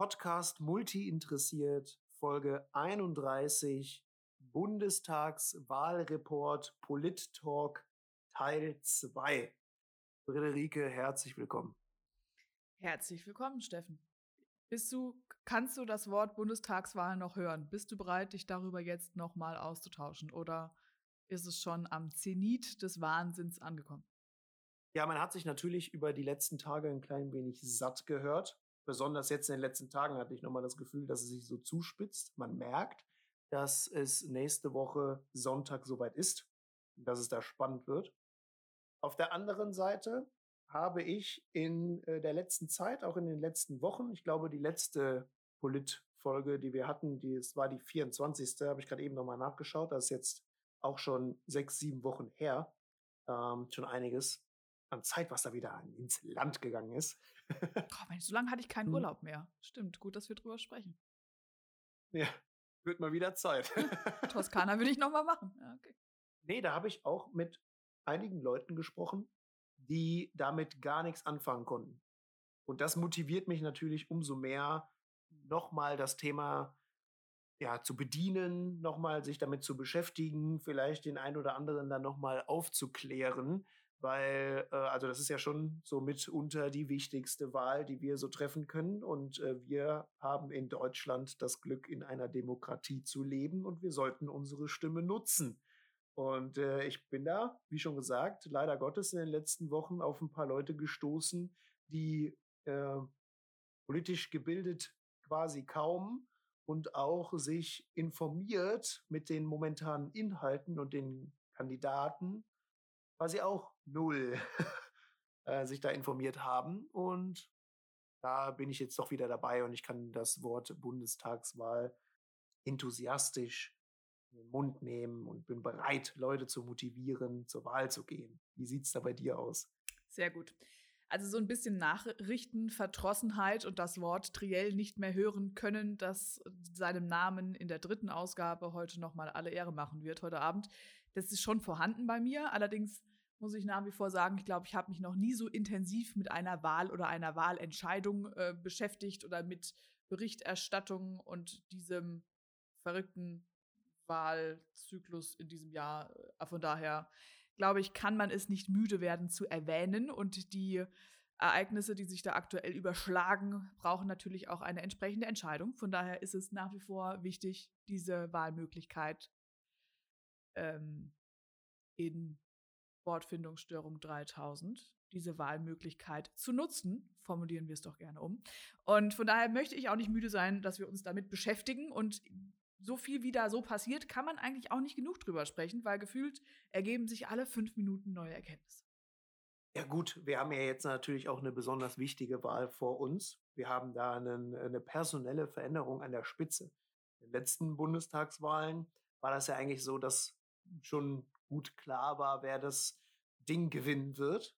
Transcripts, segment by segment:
Podcast Multi interessiert, Folge 31, Bundestagswahlreport Polit-Talk Teil 2. Friederike, herzlich willkommen. Herzlich willkommen, Steffen. Bist du, kannst du das Wort Bundestagswahl noch hören? Bist du bereit, dich darüber jetzt nochmal auszutauschen? Oder ist es schon am Zenit des Wahnsinns angekommen? Ja, man hat sich natürlich über die letzten Tage ein klein wenig satt gehört. Besonders jetzt in den letzten Tagen hatte ich nochmal das Gefühl, dass es sich so zuspitzt. Man merkt, dass es nächste Woche Sonntag soweit ist, dass es da spannend wird. Auf der anderen Seite habe ich in äh, der letzten Zeit, auch in den letzten Wochen, ich glaube, die letzte Polit-Folge, die wir hatten, die, es war die 24. habe ich gerade eben nochmal nachgeschaut. Das ist jetzt auch schon sechs, sieben Wochen her. Ähm, schon einiges an Zeit, was da wieder ins Land gegangen ist. oh, Mensch, so lange hatte ich keinen hm. Urlaub mehr. Stimmt, gut, dass wir drüber sprechen. Ja, wird mal wieder Zeit. Toskana will ich noch mal machen. Ja, okay. Nee, da habe ich auch mit einigen Leuten gesprochen, die damit gar nichts anfangen konnten. Und das motiviert mich natürlich umso mehr, nochmal das Thema ja, zu bedienen, nochmal sich damit zu beschäftigen, vielleicht den einen oder anderen dann nochmal aufzuklären, weil, äh, also das ist ja schon so mitunter die wichtigste Wahl, die wir so treffen können. Und äh, wir haben in Deutschland das Glück, in einer Demokratie zu leben und wir sollten unsere Stimme nutzen. Und äh, ich bin da, wie schon gesagt, leider Gottes in den letzten Wochen auf ein paar Leute gestoßen, die äh, politisch gebildet quasi kaum und auch sich informiert mit den momentanen Inhalten und den Kandidaten quasi auch null äh, sich da informiert haben. Und da bin ich jetzt doch wieder dabei und ich kann das Wort Bundestagswahl enthusiastisch in den Mund nehmen und bin bereit, Leute zu motivieren, zur Wahl zu gehen. Wie sieht es da bei dir aus? Sehr gut. Also so ein bisschen Nachrichten, Verdrossenheit und das Wort Triell nicht mehr hören können, das seinem Namen in der dritten Ausgabe heute nochmal alle Ehre machen wird, heute Abend. Das ist schon vorhanden bei mir. Allerdings muss ich nach wie vor sagen, ich glaube, ich habe mich noch nie so intensiv mit einer Wahl oder einer Wahlentscheidung äh, beschäftigt oder mit Berichterstattung und diesem verrückten Wahlzyklus in diesem Jahr. Äh, von daher glaube ich, kann man es nicht müde werden zu erwähnen und die Ereignisse, die sich da aktuell überschlagen, brauchen natürlich auch eine entsprechende Entscheidung. Von daher ist es nach wie vor wichtig, diese Wahlmöglichkeit ähm, in Wortfindungsstörung 3000 diese Wahlmöglichkeit zu nutzen. Formulieren wir es doch gerne um. Und von daher möchte ich auch nicht müde sein, dass wir uns damit beschäftigen. Und so viel wie da so passiert, kann man eigentlich auch nicht genug drüber sprechen, weil gefühlt ergeben sich alle fünf Minuten neue Erkenntnisse. Ja gut, wir haben ja jetzt natürlich auch eine besonders wichtige Wahl vor uns. Wir haben da einen, eine personelle Veränderung an der Spitze. In den letzten Bundestagswahlen war das ja eigentlich so, dass schon gut klar war, wer das Ding gewinnen wird.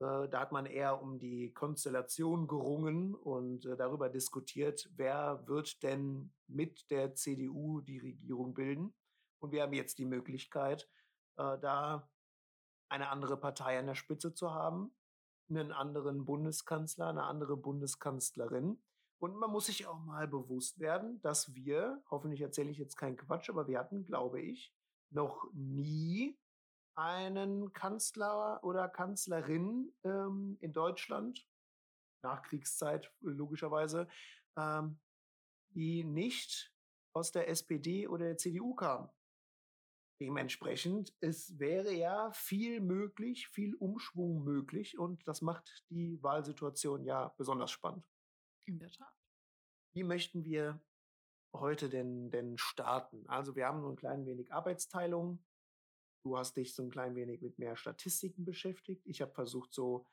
Äh, da hat man eher um die Konstellation gerungen und äh, darüber diskutiert, wer wird denn mit der CDU die Regierung bilden. Und wir haben jetzt die Möglichkeit, äh, da eine andere Partei an der Spitze zu haben, einen anderen Bundeskanzler, eine andere Bundeskanzlerin. Und man muss sich auch mal bewusst werden, dass wir, hoffentlich erzähle ich jetzt keinen Quatsch, aber wir hatten, glaube ich, noch nie einen Kanzler oder Kanzlerin ähm, in Deutschland, Nachkriegszeit logischerweise, ähm, die nicht aus der SPD oder der CDU kam. Dementsprechend, es wäre ja viel möglich, viel Umschwung möglich und das macht die Wahlsituation ja besonders spannend. In der Tat. Wie möchten wir heute denn, denn starten? Also wir haben nur ein klein wenig Arbeitsteilung. Du hast dich so ein klein wenig mit mehr Statistiken beschäftigt. Ich habe versucht, so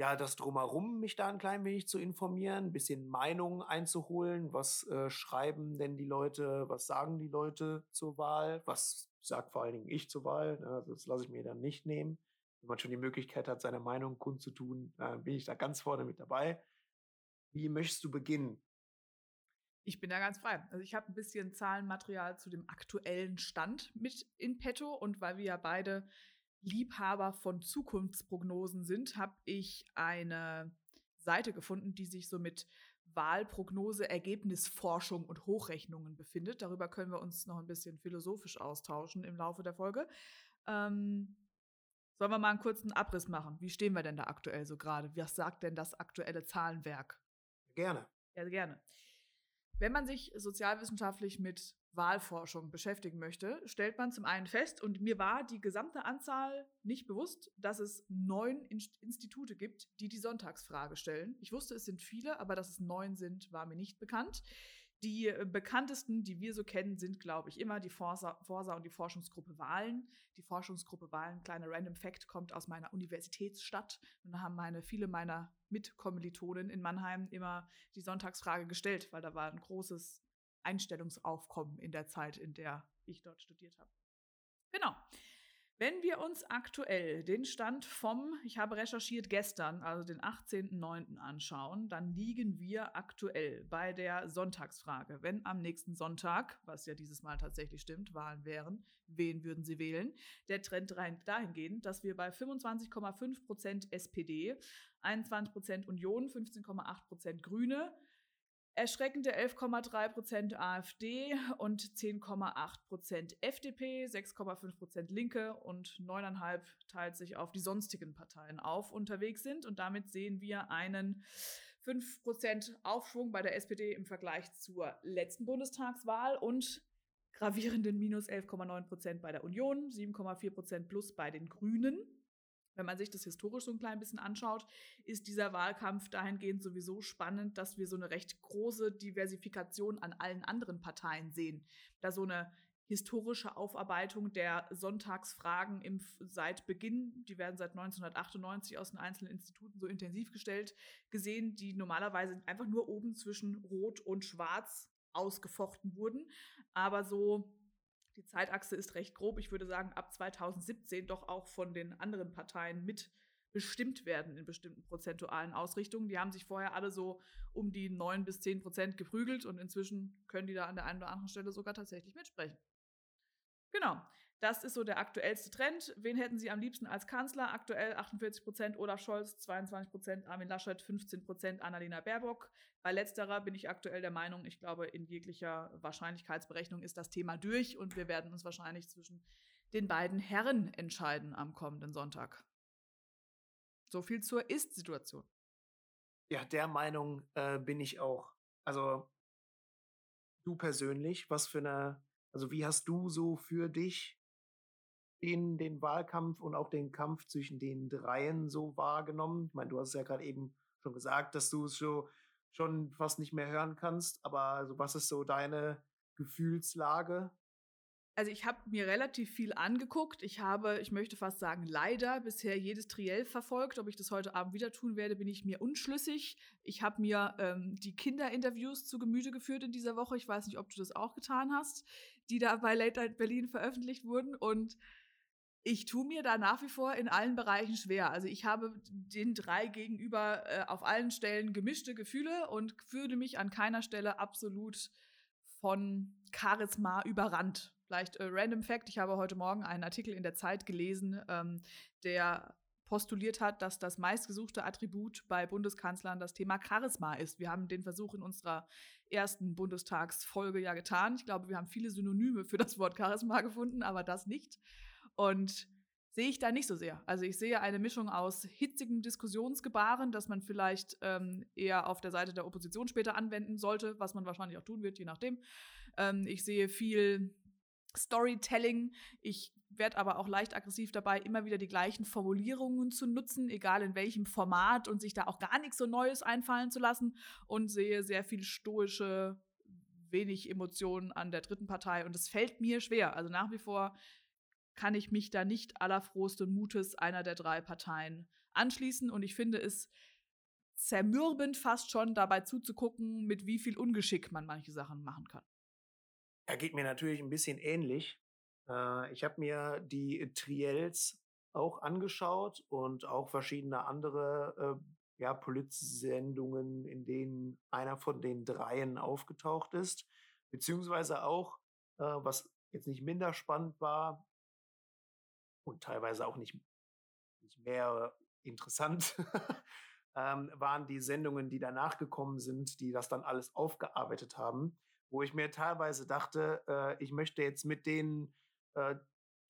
ja, das drumherum mich da ein klein wenig zu informieren, ein bisschen Meinungen einzuholen. Was äh, schreiben denn die Leute? Was sagen die Leute zur Wahl? Was sagt vor allen Dingen ich zur Wahl? Also das lasse ich mir dann nicht nehmen. Wenn man schon die Möglichkeit hat, seine Meinung kundzutun, äh, bin ich da ganz vorne mit dabei. Wie möchtest du beginnen? Ich bin da ganz frei. Also ich habe ein bisschen Zahlenmaterial zu dem aktuellen Stand mit in petto und weil wir ja beide Liebhaber von Zukunftsprognosen sind, habe ich eine Seite gefunden, die sich so mit Wahlprognose, Ergebnisforschung und Hochrechnungen befindet. Darüber können wir uns noch ein bisschen philosophisch austauschen im Laufe der Folge. Ähm, sollen wir mal einen kurzen Abriss machen? Wie stehen wir denn da aktuell so gerade? Was sagt denn das aktuelle Zahlenwerk? Gerne. Ja, gerne. Wenn man sich sozialwissenschaftlich mit Wahlforschung beschäftigen möchte, stellt man zum einen fest, und mir war die gesamte Anzahl nicht bewusst, dass es neun Institute gibt, die die Sonntagsfrage stellen. Ich wusste, es sind viele, aber dass es neun sind, war mir nicht bekannt. Die äh, bekanntesten, die wir so kennen, sind, glaube ich, immer die Forsa, Forsa und die Forschungsgruppe Wahlen. Die Forschungsgruppe Wahlen, kleiner Random Fact, kommt aus meiner Universitätsstadt. Und da haben meine, viele meiner Mitkommilitonen in Mannheim immer die Sonntagsfrage gestellt, weil da war ein großes Einstellungsaufkommen in der Zeit, in der ich dort studiert habe. Genau. Wenn wir uns aktuell den Stand vom, ich habe recherchiert gestern, also den 18.09. anschauen, dann liegen wir aktuell bei der Sonntagsfrage. Wenn am nächsten Sonntag, was ja dieses Mal tatsächlich stimmt, Wahlen wären, wen würden Sie wählen? Der Trend rein dahingehend, dass wir bei 25,5 Prozent SPD, 21 Prozent Union, 15,8 Prozent Grüne, Erschreckende 11,3% AfD und 10,8% FDP, 6,5% Linke und 9,5 teilt sich auf die sonstigen Parteien auf unterwegs sind. Und damit sehen wir einen 5% Aufschwung bei der SPD im Vergleich zur letzten Bundestagswahl und gravierenden minus 11,9% bei der Union, 7,4% plus bei den Grünen wenn man sich das historisch so ein klein bisschen anschaut, ist dieser Wahlkampf dahingehend sowieso spannend, dass wir so eine recht große Diversifikation an allen anderen Parteien sehen. Da so eine historische Aufarbeitung der Sonntagsfragen im, seit Beginn, die werden seit 1998 aus den einzelnen Instituten so intensiv gestellt, gesehen, die normalerweise einfach nur oben zwischen Rot und Schwarz ausgefochten wurden. Aber so die Zeitachse ist recht grob. Ich würde sagen, ab 2017 doch auch von den anderen Parteien mit bestimmt werden in bestimmten prozentualen Ausrichtungen. Die haben sich vorher alle so um die 9 bis 10 Prozent geprügelt und inzwischen können die da an der einen oder anderen Stelle sogar tatsächlich mitsprechen. Das ist so der aktuellste Trend. Wen hätten Sie am liebsten als Kanzler? Aktuell 48 Prozent Olaf Scholz, 22 Prozent Armin Laschet, 15 Prozent Annalena Baerbock. Bei letzterer bin ich aktuell der Meinung, ich glaube, in jeglicher Wahrscheinlichkeitsberechnung ist das Thema durch und wir werden uns wahrscheinlich zwischen den beiden Herren entscheiden am kommenden Sonntag. So viel zur Ist-Situation. Ja, der Meinung äh, bin ich auch. Also du persönlich, was für eine, also wie hast du so für dich den, den Wahlkampf und auch den Kampf zwischen den Dreien so wahrgenommen? Ich meine, du hast es ja gerade eben schon gesagt, dass du es so schon fast nicht mehr hören kannst, aber also was ist so deine Gefühlslage? Also ich habe mir relativ viel angeguckt. Ich habe, ich möchte fast sagen, leider bisher jedes Triell verfolgt. Ob ich das heute Abend wieder tun werde, bin ich mir unschlüssig. Ich habe mir ähm, die Kinderinterviews zu Gemüte geführt in dieser Woche. Ich weiß nicht, ob du das auch getan hast, die da bei Late Night Berlin veröffentlicht wurden. Und ich tue mir da nach wie vor in allen Bereichen schwer. Also ich habe den drei gegenüber äh, auf allen Stellen gemischte Gefühle und fühle mich an keiner Stelle absolut von Charisma überrannt. Vielleicht äh, random Fact, ich habe heute Morgen einen Artikel in der Zeit gelesen, ähm, der postuliert hat, dass das meistgesuchte Attribut bei Bundeskanzlern das Thema Charisma ist. Wir haben den Versuch in unserer ersten Bundestagsfolge ja getan. Ich glaube, wir haben viele Synonyme für das Wort Charisma gefunden, aber das nicht. Und sehe ich da nicht so sehr. Also ich sehe eine Mischung aus hitzigem Diskussionsgebaren, das man vielleicht ähm, eher auf der Seite der Opposition später anwenden sollte, was man wahrscheinlich auch tun wird, je nachdem. Ähm, ich sehe viel Storytelling. Ich werde aber auch leicht aggressiv dabei, immer wieder die gleichen Formulierungen zu nutzen, egal in welchem Format und sich da auch gar nichts so Neues einfallen zu lassen und sehe sehr viel stoische, wenig Emotionen an der dritten Partei und es fällt mir schwer. Also nach wie vor kann ich mich da nicht allerfrohsten Mutes einer der drei Parteien anschließen. Und ich finde es zermürbend fast schon dabei zuzugucken, mit wie viel Ungeschick man manche Sachen machen kann. Er geht mir natürlich ein bisschen ähnlich. Äh, ich habe mir die Triels auch angeschaut und auch verschiedene andere äh, ja, Politsendungen, in denen einer von den dreien aufgetaucht ist. Beziehungsweise auch, äh, was jetzt nicht minder spannend war, und teilweise auch nicht, nicht mehr interessant, ähm, waren die Sendungen, die danach gekommen sind, die das dann alles aufgearbeitet haben, wo ich mir teilweise dachte, äh, ich möchte jetzt mit den äh,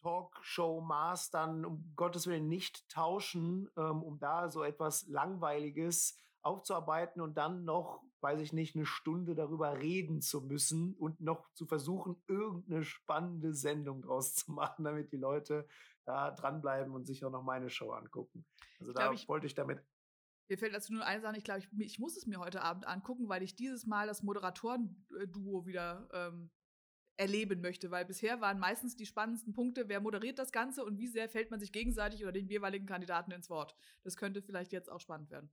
Talkshow-Mastern um Gottes Willen nicht tauschen, ähm, um da so etwas Langweiliges aufzuarbeiten und dann noch, weiß ich nicht, eine Stunde darüber reden zu müssen und noch zu versuchen, irgendeine spannende Sendung draus zu machen, damit die Leute da dranbleiben und sich auch noch meine Show angucken. Also ich da glaub, wollte ich damit. Mir fällt dazu nur eine Sache, ich glaube, ich, ich, muss es mir heute Abend angucken, weil ich dieses Mal das Moderatoren-Duo wieder ähm, erleben möchte, weil bisher waren meistens die spannendsten Punkte, wer moderiert das Ganze und wie sehr fällt man sich gegenseitig oder den jeweiligen Kandidaten ins Wort. Das könnte vielleicht jetzt auch spannend werden.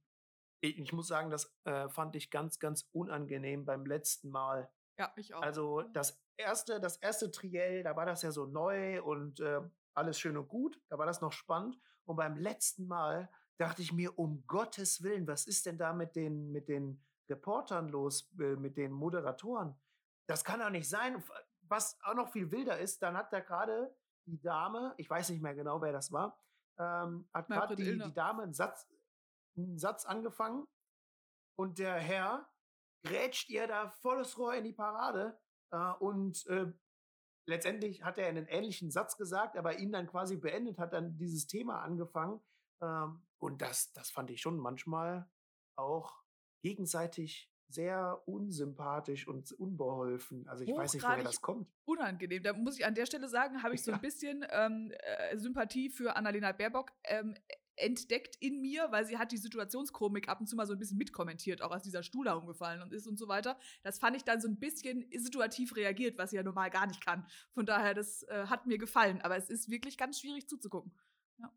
Ich, ich muss sagen, das äh, fand ich ganz, ganz unangenehm beim letzten Mal. Ja, ich auch. Also das erste, das erste Triell, da war das ja so neu und äh, alles schön und gut, da war das noch spannend. Und beim letzten Mal dachte ich mir, um Gottes Willen, was ist denn da mit den, mit den Reportern los, äh, mit den Moderatoren? Das kann doch nicht sein was auch noch viel wilder ist, dann hat da gerade die Dame, ich weiß nicht mehr genau, wer das war, ähm, hat gerade die, die Dame einen Satz, einen Satz angefangen und der Herr grätscht ihr da volles Rohr in die Parade äh, und äh, letztendlich hat er einen ähnlichen Satz gesagt, aber ihn dann quasi beendet, hat dann dieses Thema angefangen ähm, und das, das fand ich schon manchmal auch gegenseitig sehr unsympathisch und unbeholfen. Also ich weiß nicht, woher das kommt. Unangenehm. Da muss ich an der Stelle sagen, habe ich so ein bisschen ähm, äh, Sympathie für Annalena Baerbock ähm, entdeckt in mir, weil sie hat die Situationskomik ab und zu mal so ein bisschen mitkommentiert, auch als dieser Stuhl da umgefallen und ist und so weiter. Das fand ich dann so ein bisschen situativ reagiert, was sie ja normal gar nicht kann. Von daher, das äh, hat mir gefallen. Aber es ist wirklich ganz schwierig zuzugucken. Ja.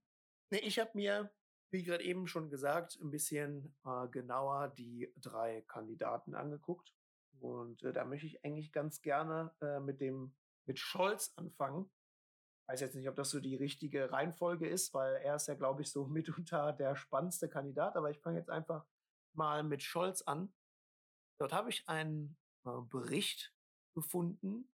Nee, ich habe mir wie gerade eben schon gesagt, ein bisschen äh, genauer die drei Kandidaten angeguckt. Und äh, da möchte ich eigentlich ganz gerne äh, mit dem mit Scholz anfangen. Ich weiß jetzt nicht, ob das so die richtige Reihenfolge ist, weil er ist ja, glaube ich, so mitunter der spannendste Kandidat. Aber ich fange jetzt einfach mal mit Scholz an. Dort habe ich einen äh, Bericht gefunden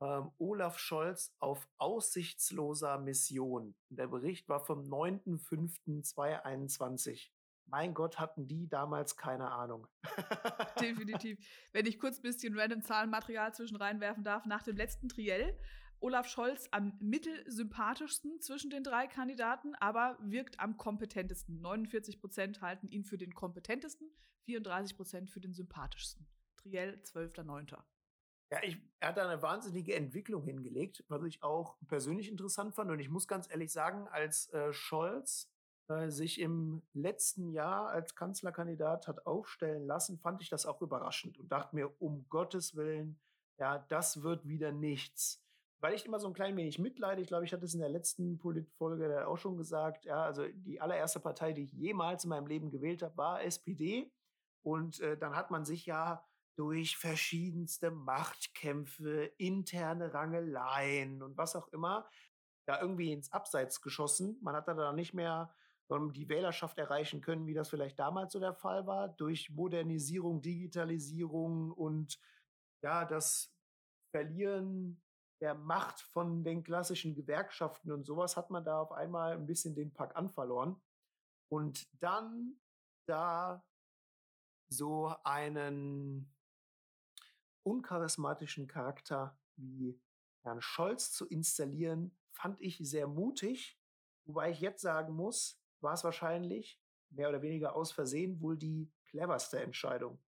ähm, Olaf Scholz auf aussichtsloser Mission. Der Bericht war vom 9.05.2021. Mein Gott, hatten die damals keine Ahnung. Definitiv. Wenn ich kurz ein bisschen random Zahlenmaterial zwischen reinwerfen darf, nach dem letzten Triell Olaf Scholz am mittelsympathischsten zwischen den drei Kandidaten, aber wirkt am kompetentesten. 49 Prozent halten ihn für den kompetentesten, 34 Prozent für den sympathischsten. Triell 12.09. Ja, ich, er hat da eine wahnsinnige Entwicklung hingelegt, was ich auch persönlich interessant fand. Und ich muss ganz ehrlich sagen, als äh, Scholz äh, sich im letzten Jahr als Kanzlerkandidat hat aufstellen lassen, fand ich das auch überraschend und dachte mir, um Gottes Willen, ja, das wird wieder nichts. Weil ich immer so ein klein wenig mitleide, ich glaube, ich hatte es in der letzten Politfolge auch schon gesagt, ja, also die allererste Partei, die ich jemals in meinem Leben gewählt habe, war SPD. Und äh, dann hat man sich ja durch verschiedenste Machtkämpfe, interne Rangeleien und was auch immer, da irgendwie ins Abseits geschossen. Man hat da nicht mehr ähm, die Wählerschaft erreichen können, wie das vielleicht damals so der Fall war, durch Modernisierung, Digitalisierung und ja, das Verlieren der Macht von den klassischen Gewerkschaften und sowas hat man da auf einmal ein bisschen den Pack an verloren. Und dann da so einen uncharismatischen Charakter wie Herrn Scholz zu installieren, fand ich sehr mutig. Wobei ich jetzt sagen muss, war es wahrscheinlich mehr oder weniger aus Versehen wohl die cleverste Entscheidung.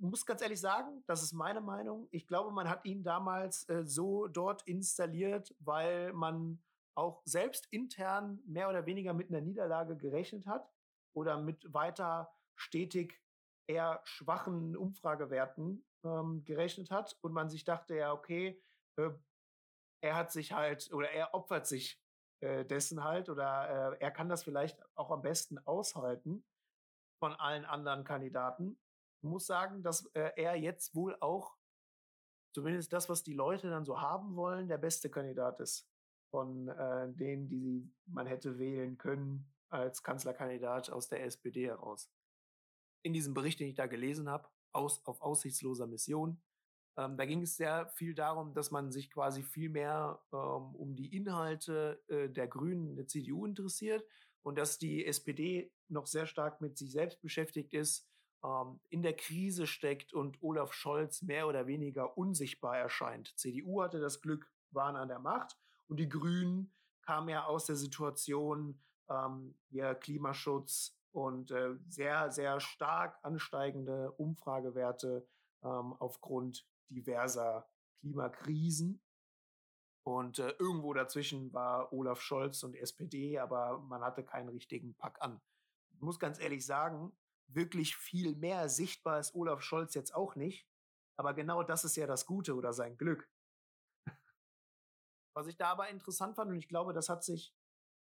Ich muss ganz ehrlich sagen, das ist meine Meinung. Ich glaube, man hat ihn damals äh, so dort installiert, weil man auch selbst intern mehr oder weniger mit einer Niederlage gerechnet hat oder mit weiter stetig eher schwachen Umfragewerten ähm, gerechnet hat und man sich dachte, ja, okay, äh, er hat sich halt oder er opfert sich äh, dessen halt oder äh, er kann das vielleicht auch am besten aushalten von allen anderen Kandidaten. Muss sagen, dass äh, er jetzt wohl auch zumindest das, was die Leute dann so haben wollen, der beste Kandidat ist von äh, denen, die man hätte wählen können als Kanzlerkandidat aus der SPD heraus. In diesem Bericht, den ich da gelesen habe, aus, auf aussichtsloser Mission. Ähm, da ging es sehr viel darum, dass man sich quasi viel mehr ähm, um die Inhalte äh, der Grünen, der CDU interessiert und dass die SPD noch sehr stark mit sich selbst beschäftigt ist, ähm, in der Krise steckt und Olaf Scholz mehr oder weniger unsichtbar erscheint. CDU hatte das Glück, waren an der Macht und die Grünen kamen ja aus der Situation, ähm, ja, Klimaschutz und äh, sehr, sehr stark ansteigende Umfragewerte ähm, aufgrund diverser Klimakrisen. Und äh, irgendwo dazwischen war Olaf Scholz und SPD, aber man hatte keinen richtigen Pack an. Ich muss ganz ehrlich sagen, wirklich viel mehr sichtbar ist Olaf Scholz jetzt auch nicht. Aber genau das ist ja das Gute oder sein Glück. Was ich da aber interessant fand, und ich glaube, das hat sich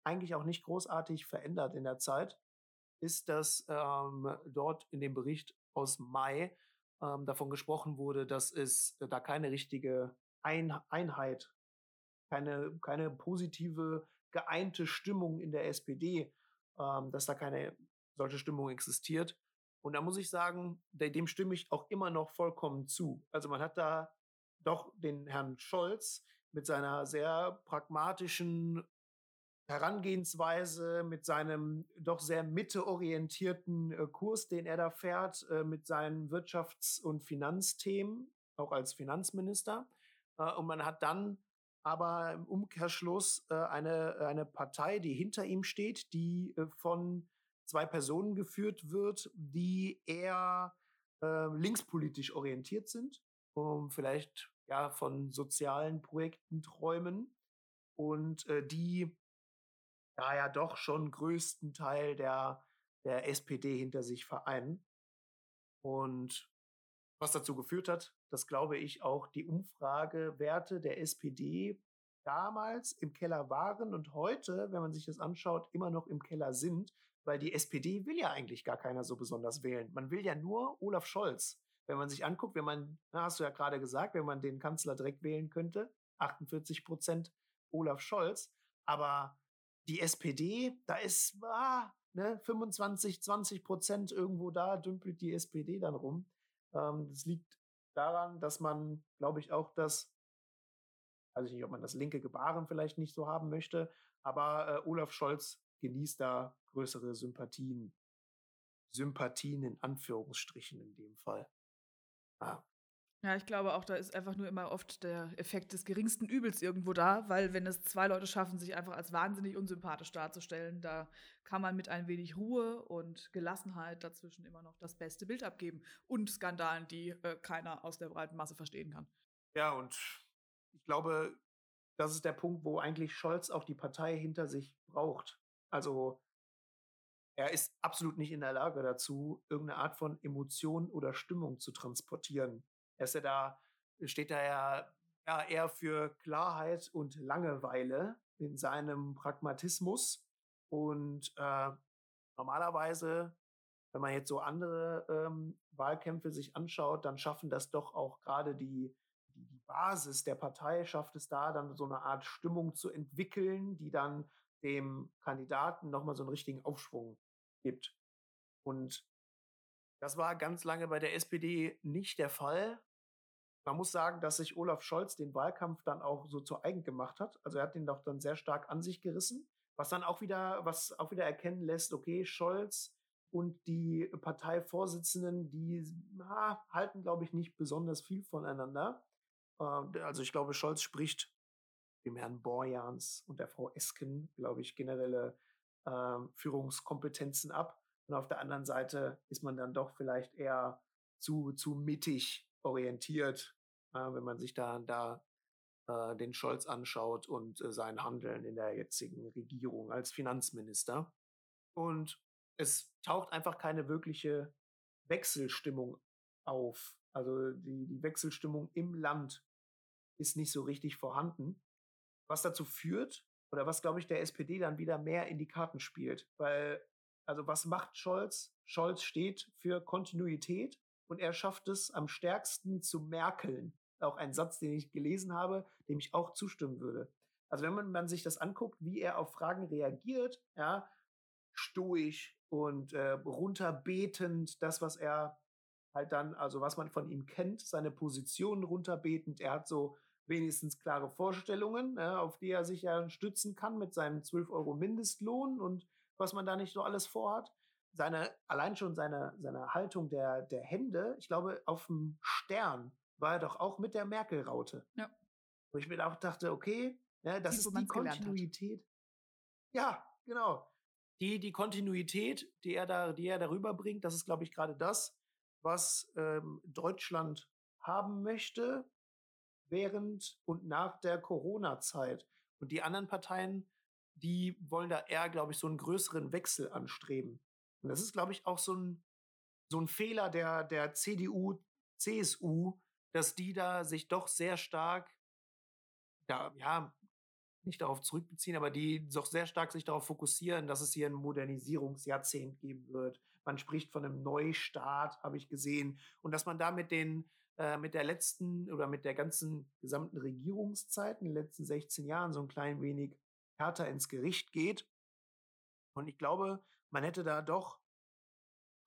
eigentlich auch nicht großartig verändert in der Zeit, ist, dass ähm, dort in dem Bericht aus Mai ähm, davon gesprochen wurde, dass es da keine richtige Ein Einheit, keine, keine positive, geeinte Stimmung in der SPD, ähm, dass da keine solche Stimmung existiert. Und da muss ich sagen, dem stimme ich auch immer noch vollkommen zu. Also man hat da doch den Herrn Scholz mit seiner sehr pragmatischen Herangehensweise, mit seinem doch sehr mitteorientierten äh, Kurs, den er da fährt, äh, mit seinen Wirtschafts- und Finanzthemen, auch als Finanzminister. Äh, und man hat dann aber im Umkehrschluss eine, eine Partei, die hinter ihm steht, die von zwei Personen geführt wird, die eher linkspolitisch orientiert sind, um vielleicht ja von sozialen Projekten träumen und die da ja doch schon größten Teil der, der SPD hinter sich vereinen. Und was dazu geführt hat, dass glaube ich auch die Umfragewerte der SPD damals im Keller waren und heute, wenn man sich das anschaut, immer noch im Keller sind, weil die SPD will ja eigentlich gar keiner so besonders wählen. Man will ja nur Olaf Scholz. Wenn man sich anguckt, wenn man, hast du ja gerade gesagt, wenn man den Kanzler direkt wählen könnte, 48 Prozent Olaf Scholz. Aber die SPD, da ist ah, ne, 25, 20 Prozent irgendwo da, dümpelt die SPD dann rum. Ähm, das liegt daran, dass man, glaube ich, auch das, weiß ich nicht, ob man das linke Gebaren vielleicht nicht so haben möchte, aber äh, Olaf Scholz genießt da größere Sympathien. Sympathien in Anführungsstrichen in dem Fall. Ah. Ja, ich glaube auch, da ist einfach nur immer oft der Effekt des geringsten Übels irgendwo da, weil wenn es zwei Leute schaffen, sich einfach als wahnsinnig unsympathisch darzustellen, da kann man mit ein wenig Ruhe und Gelassenheit dazwischen immer noch das beste Bild abgeben und Skandalen, die äh, keiner aus der breiten Masse verstehen kann. Ja, und ich glaube, das ist der Punkt, wo eigentlich Scholz auch die Partei hinter sich braucht. Also er ist absolut nicht in der Lage dazu, irgendeine Art von Emotion oder Stimmung zu transportieren er ist ja da, steht da ja, ja eher für Klarheit und Langeweile in seinem Pragmatismus. Und äh, normalerweise, wenn man jetzt so andere ähm, Wahlkämpfe sich anschaut, dann schaffen das doch auch gerade die, die, die Basis der Partei, schafft es da dann so eine Art Stimmung zu entwickeln, die dann dem Kandidaten nochmal so einen richtigen Aufschwung gibt. Und das war ganz lange bei der SPD nicht der Fall. Man muss sagen, dass sich Olaf Scholz den Wahlkampf dann auch so zu eigen gemacht hat. Also er hat den doch dann sehr stark an sich gerissen, was dann auch wieder, was auch wieder erkennen lässt, okay, Scholz und die Parteivorsitzenden, die na, halten, glaube ich, nicht besonders viel voneinander. Äh, also ich glaube, Scholz spricht dem Herrn Borjans und der Frau Esken, glaube ich, generelle äh, Führungskompetenzen ab. Und auf der anderen Seite ist man dann doch vielleicht eher zu, zu mittig orientiert, äh, wenn man sich da, da äh, den Scholz anschaut und äh, sein Handeln in der jetzigen Regierung als Finanzminister. Und es taucht einfach keine wirkliche Wechselstimmung auf. Also die, die Wechselstimmung im Land ist nicht so richtig vorhanden. Was dazu führt, oder was, glaube ich, der SPD dann wieder mehr in die Karten spielt. Weil also was macht Scholz? Scholz steht für Kontinuität und er schafft es am stärksten zu merkeln. Auch ein Satz, den ich gelesen habe, dem ich auch zustimmen würde. Also wenn man, man sich das anguckt, wie er auf Fragen reagiert, ja, stoisch und äh, runterbetend, das, was er halt dann, also was man von ihm kennt, seine Position runterbetend. Er hat so wenigstens klare Vorstellungen, äh, auf die er sich ja stützen kann mit seinem 12 Euro Mindestlohn und was man da nicht so alles vorhat. Seine, allein schon seine, seine Haltung der, der Hände, ich glaube, auf dem Stern war er doch auch mit der Merkel-Raute. Ja. Wo ich mir auch dachte, okay, ja, das Siehst, wo ist die. Kontinuität. Ja, genau. Die, die Kontinuität, die er da, die er darüber bringt, das ist, glaube ich, gerade das, was ähm, Deutschland haben möchte während und nach der Corona-Zeit. Und die anderen Parteien, die wollen da eher, glaube ich, so einen größeren Wechsel anstreben. Und das ist, glaube ich, auch so ein, so ein Fehler der, der CDU, CSU, dass die da sich doch sehr stark, da, ja, nicht darauf zurückbeziehen, aber die doch sehr stark sich darauf fokussieren, dass es hier ein Modernisierungsjahrzehnt geben wird. Man spricht von einem Neustart, habe ich gesehen. Und dass man da mit den, äh, mit der letzten oder mit der ganzen gesamten Regierungszeit in den letzten 16 Jahren so ein klein wenig härter ins Gericht geht. Und ich glaube, man hätte da doch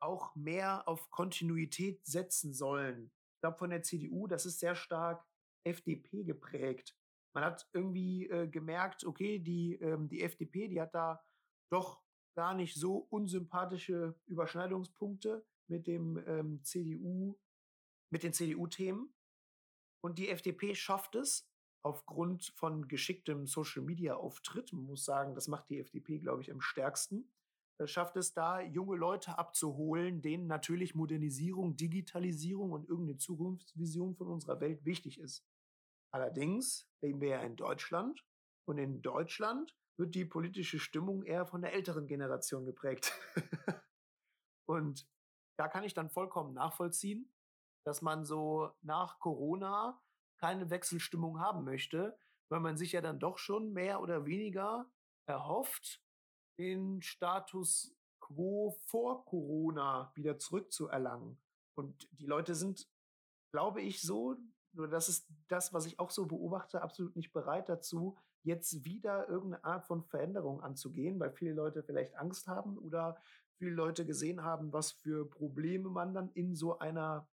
auch mehr auf Kontinuität setzen sollen. Ich glaube, von der CDU, das ist sehr stark FDP geprägt. Man hat irgendwie äh, gemerkt, okay, die, ähm, die FDP, die hat da doch gar nicht so unsympathische Überschneidungspunkte mit dem ähm, CDU, mit den CDU-Themen. Und die FDP schafft es aufgrund von geschicktem Social-Media-Auftritt, man muss sagen, das macht die FDP, glaube ich, am stärksten, äh, schafft es da, junge Leute abzuholen, denen natürlich Modernisierung, Digitalisierung und irgendeine Zukunftsvision von unserer Welt wichtig ist. Allerdings leben wir ja in Deutschland und in Deutschland wird die politische Stimmung eher von der älteren Generation geprägt. und da kann ich dann vollkommen nachvollziehen, dass man so nach Corona keine Wechselstimmung haben möchte, weil man sich ja dann doch schon mehr oder weniger erhofft, den Status quo vor Corona wieder zurückzuerlangen. Und die Leute sind, glaube ich, so, nur das ist das, was ich auch so beobachte, absolut nicht bereit dazu, jetzt wieder irgendeine Art von Veränderung anzugehen, weil viele Leute vielleicht Angst haben oder viele Leute gesehen haben, was für Probleme man dann in so einer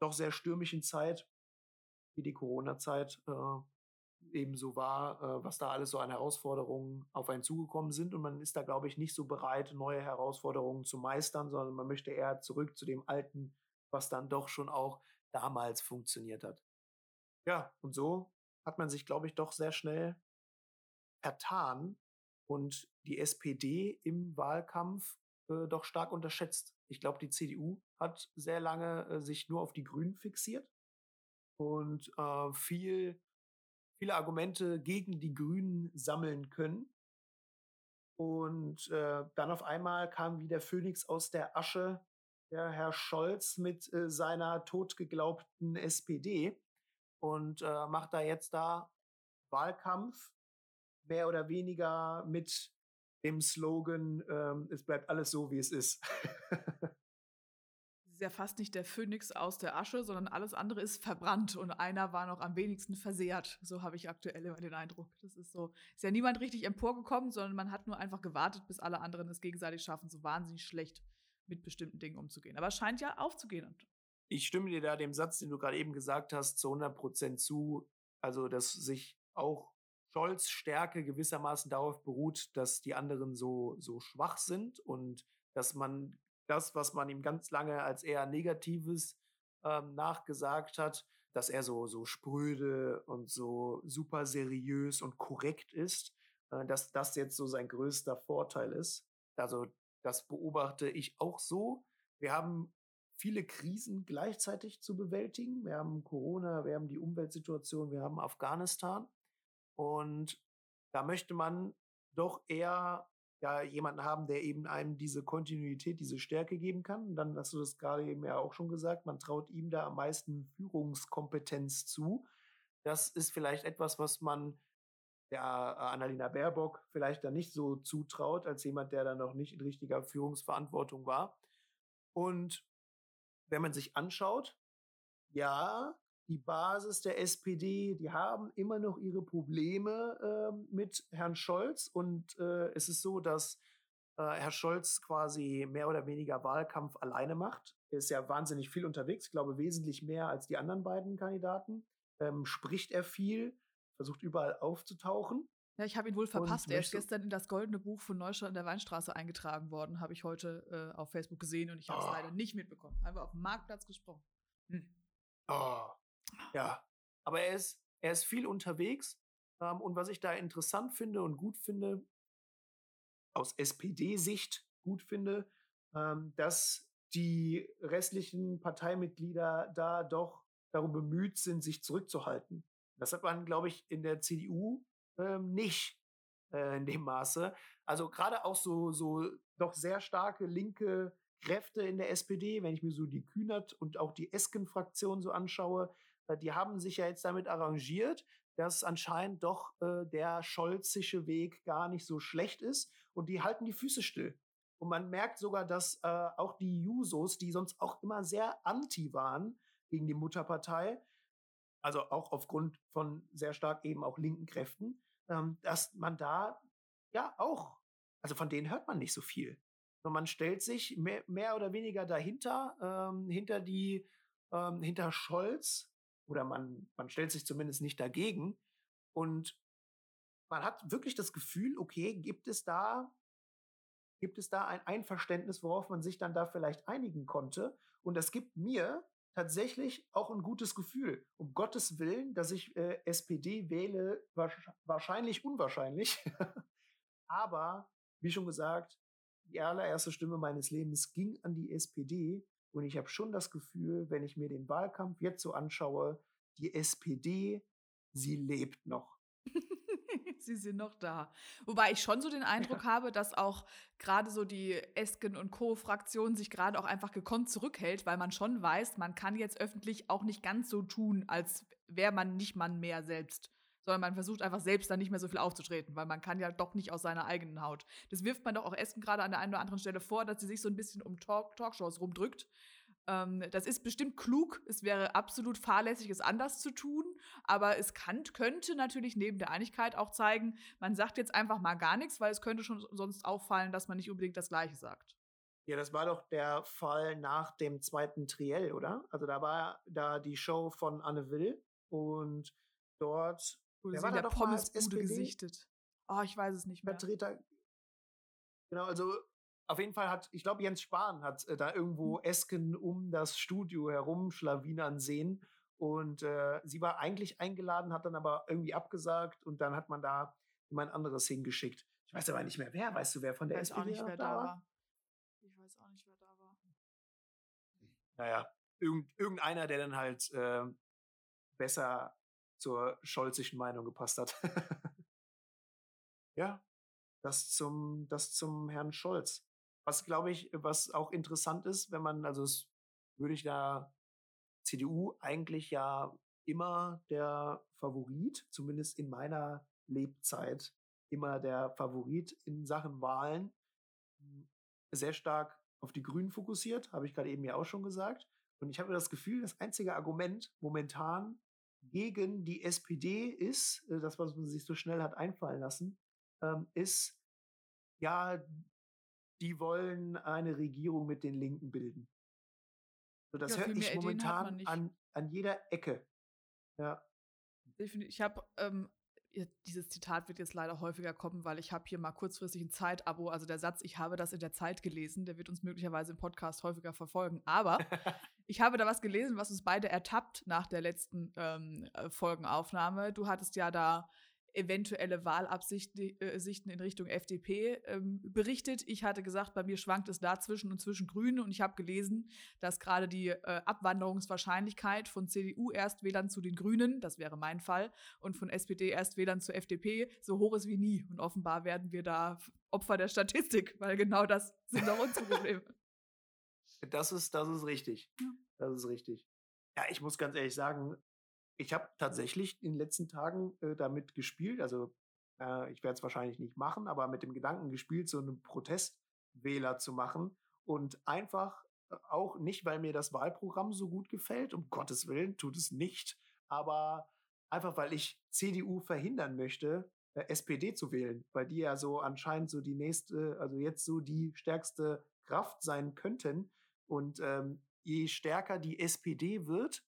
doch sehr stürmischen Zeit wie die Corona-Zeit äh, ebenso war, äh, was da alles so an Herausforderungen auf einen zugekommen sind. Und man ist da, glaube ich, nicht so bereit, neue Herausforderungen zu meistern, sondern man möchte eher zurück zu dem Alten, was dann doch schon auch damals funktioniert hat. Ja, und so hat man sich, glaube ich, doch sehr schnell vertan und die SPD im Wahlkampf äh, doch stark unterschätzt. Ich glaube, die CDU hat sehr lange äh, sich nur auf die Grünen fixiert und äh, viel, viele Argumente gegen die Grünen sammeln können. Und äh, dann auf einmal kam wie der Phönix aus der Asche der Herr Scholz mit äh, seiner totgeglaubten SPD und äh, macht da jetzt da Wahlkampf mehr oder weniger mit dem Slogan, ähm, es bleibt alles so, wie es ist. ist ja fast nicht der Phönix aus der Asche, sondern alles andere ist verbrannt und einer war noch am wenigsten versehrt. So habe ich aktuell immer den Eindruck. Das ist so, ist ja niemand richtig emporgekommen, sondern man hat nur einfach gewartet, bis alle anderen es gegenseitig schaffen, so wahnsinnig schlecht mit bestimmten Dingen umzugehen. Aber es scheint ja aufzugehen. Ich stimme dir da dem Satz, den du gerade eben gesagt hast, zu 100 Prozent zu. Also, dass sich auch Scholz Stärke gewissermaßen darauf beruht, dass die anderen so, so schwach sind und dass man das, was man ihm ganz lange als eher Negatives ähm, nachgesagt hat, dass er so, so spröde und so super seriös und korrekt ist, äh, dass das jetzt so sein größter Vorteil ist. Also das beobachte ich auch so. Wir haben viele Krisen gleichzeitig zu bewältigen. Wir haben Corona, wir haben die Umweltsituation, wir haben Afghanistan. Und da möchte man doch eher ja jemanden haben, der eben einem diese Kontinuität, diese Stärke geben kann. Und dann hast du das gerade eben ja auch schon gesagt, man traut ihm da am meisten Führungskompetenz zu. Das ist vielleicht etwas, was man der Annalena Baerbock vielleicht dann nicht so zutraut, als jemand, der da noch nicht in richtiger Führungsverantwortung war. Und wenn man sich anschaut, ja, die Basis der SPD, die haben immer noch ihre Probleme äh, mit Herrn Scholz. Und äh, es ist so, dass äh, Herr Scholz quasi mehr oder weniger Wahlkampf alleine macht. Er ist ja wahnsinnig viel unterwegs, ich glaube wesentlich mehr als die anderen beiden Kandidaten. Ähm, spricht er viel, versucht überall aufzutauchen. Ja, ich habe ihn wohl verpasst. Er ist gestern in das Goldene Buch von Neustadt in der Weinstraße eingetragen worden, habe ich heute äh, auf Facebook gesehen und ich habe es oh. leider nicht mitbekommen. Haben wir auf dem Marktplatz gesprochen. Hm. Oh. Ja, aber er ist, er ist viel unterwegs. Ähm, und was ich da interessant finde und gut finde, aus SPD-Sicht gut finde, ähm, dass die restlichen Parteimitglieder da doch darum bemüht sind, sich zurückzuhalten. Das hat man, glaube ich, in der CDU ähm, nicht äh, in dem Maße. Also gerade auch so, so doch sehr starke linke Kräfte in der SPD, wenn ich mir so die Kühnert und auch die Esken-Fraktion so anschaue, die haben sich ja jetzt damit arrangiert, dass anscheinend doch äh, der scholzische Weg gar nicht so schlecht ist und die halten die Füße still. Und man merkt sogar, dass äh, auch die Jusos, die sonst auch immer sehr anti waren gegen die Mutterpartei, also auch aufgrund von sehr stark eben auch linken Kräften, ähm, dass man da ja auch, also von denen hört man nicht so viel. Und man stellt sich mehr, mehr oder weniger dahinter, ähm, hinter die, ähm, hinter Scholz, oder man, man stellt sich zumindest nicht dagegen. Und man hat wirklich das Gefühl, okay, gibt es da, gibt es da ein Einverständnis, worauf man sich dann da vielleicht einigen konnte? Und das gibt mir tatsächlich auch ein gutes Gefühl. Um Gottes Willen, dass ich äh, SPD wähle, wahrscheinlich unwahrscheinlich. Aber wie schon gesagt, die allererste Stimme meines Lebens ging an die SPD. Und ich habe schon das Gefühl, wenn ich mir den Wahlkampf jetzt so anschaue, die SPD, sie lebt noch. sie sind noch da. Wobei ich schon so den Eindruck ja. habe, dass auch gerade so die Esken und Co-Fraktion sich gerade auch einfach gekonnt zurückhält, weil man schon weiß, man kann jetzt öffentlich auch nicht ganz so tun, als wäre man nicht man mehr selbst. Sondern man versucht einfach selbst dann nicht mehr so viel aufzutreten, weil man kann ja doch nicht aus seiner eigenen Haut. Das wirft man doch auch Esken gerade an der einen oder anderen Stelle vor, dass sie sich so ein bisschen um Talk Talkshows rumdrückt ähm, das ist bestimmt klug. Es wäre absolut fahrlässig, es anders zu tun. Aber es kann, könnte natürlich neben der Einigkeit auch zeigen, man sagt jetzt einfach mal gar nichts, weil es könnte schon sonst auffallen, dass man nicht unbedingt das Gleiche sagt. Ja, das war doch der Fall nach dem zweiten Triell, oder? Also da war da die Show von Anne Will und dort Wurde war da doch Pommes gesichtet. Oh, ich weiß es nicht mehr. Vertreter. Genau, also auf jeden Fall hat, ich glaube, Jens Spahn hat äh, da irgendwo mhm. Esken um das Studio herum schlawinern sehen. Und äh, sie war eigentlich eingeladen, hat dann aber irgendwie abgesagt und dann hat man da jemand anderes hingeschickt. Ich weiß aber nicht mehr wer. Weißt du, wer von der ich weiß SPD auch nicht, wer da war? war? Ich weiß auch nicht, wer da war. Naja, irgend, irgendeiner, der dann halt äh, besser zur scholzischen Meinung gepasst hat. ja, das zum, das zum Herrn Scholz. Was, glaube ich, was auch interessant ist, wenn man, also es würde ich da CDU eigentlich ja immer der Favorit, zumindest in meiner Lebzeit, immer der Favorit in Sachen Wahlen. Sehr stark auf die Grünen fokussiert, habe ich gerade eben ja auch schon gesagt. Und ich habe das Gefühl, das einzige Argument momentan gegen die SPD ist, äh, das, was man sich so schnell hat einfallen lassen, ähm, ist, ja, die wollen eine Regierung mit den Linken bilden. So, das ja, höre ich momentan an, an jeder Ecke. Ja. Ich habe ähm, dieses Zitat wird jetzt leider häufiger kommen, weil ich habe hier mal kurzfristig ein Zeitabo. Also der Satz, ich habe das in der Zeit gelesen, der wird uns möglicherweise im Podcast häufiger verfolgen. Aber ich habe da was gelesen, was uns beide ertappt nach der letzten ähm, äh, Folgenaufnahme. Du hattest ja da eventuelle Wahlabsichten äh, in Richtung FDP ähm, berichtet. Ich hatte gesagt, bei mir schwankt es dazwischen und zwischen Grünen und ich habe gelesen, dass gerade die äh, Abwanderungswahrscheinlichkeit von CDU-Erstwählern zu den Grünen, das wäre mein Fall, und von SPD-Erstwählern zur FDP so hoch ist wie nie. Und offenbar werden wir da Opfer der Statistik, weil genau das sind doch unsere Probleme. Das ist, das ist richtig. Ja. Das ist richtig. Ja, ich muss ganz ehrlich sagen, ich habe tatsächlich in den letzten Tagen äh, damit gespielt. Also äh, ich werde es wahrscheinlich nicht machen, aber mit dem Gedanken gespielt, so einen Protestwähler zu machen und einfach äh, auch nicht, weil mir das Wahlprogramm so gut gefällt, um Gottes Willen, tut es nicht, aber einfach, weil ich CDU verhindern möchte, äh, SPD zu wählen, weil die ja so anscheinend so die nächste, also jetzt so die stärkste Kraft sein könnten. Und ähm, je stärker die SPD wird,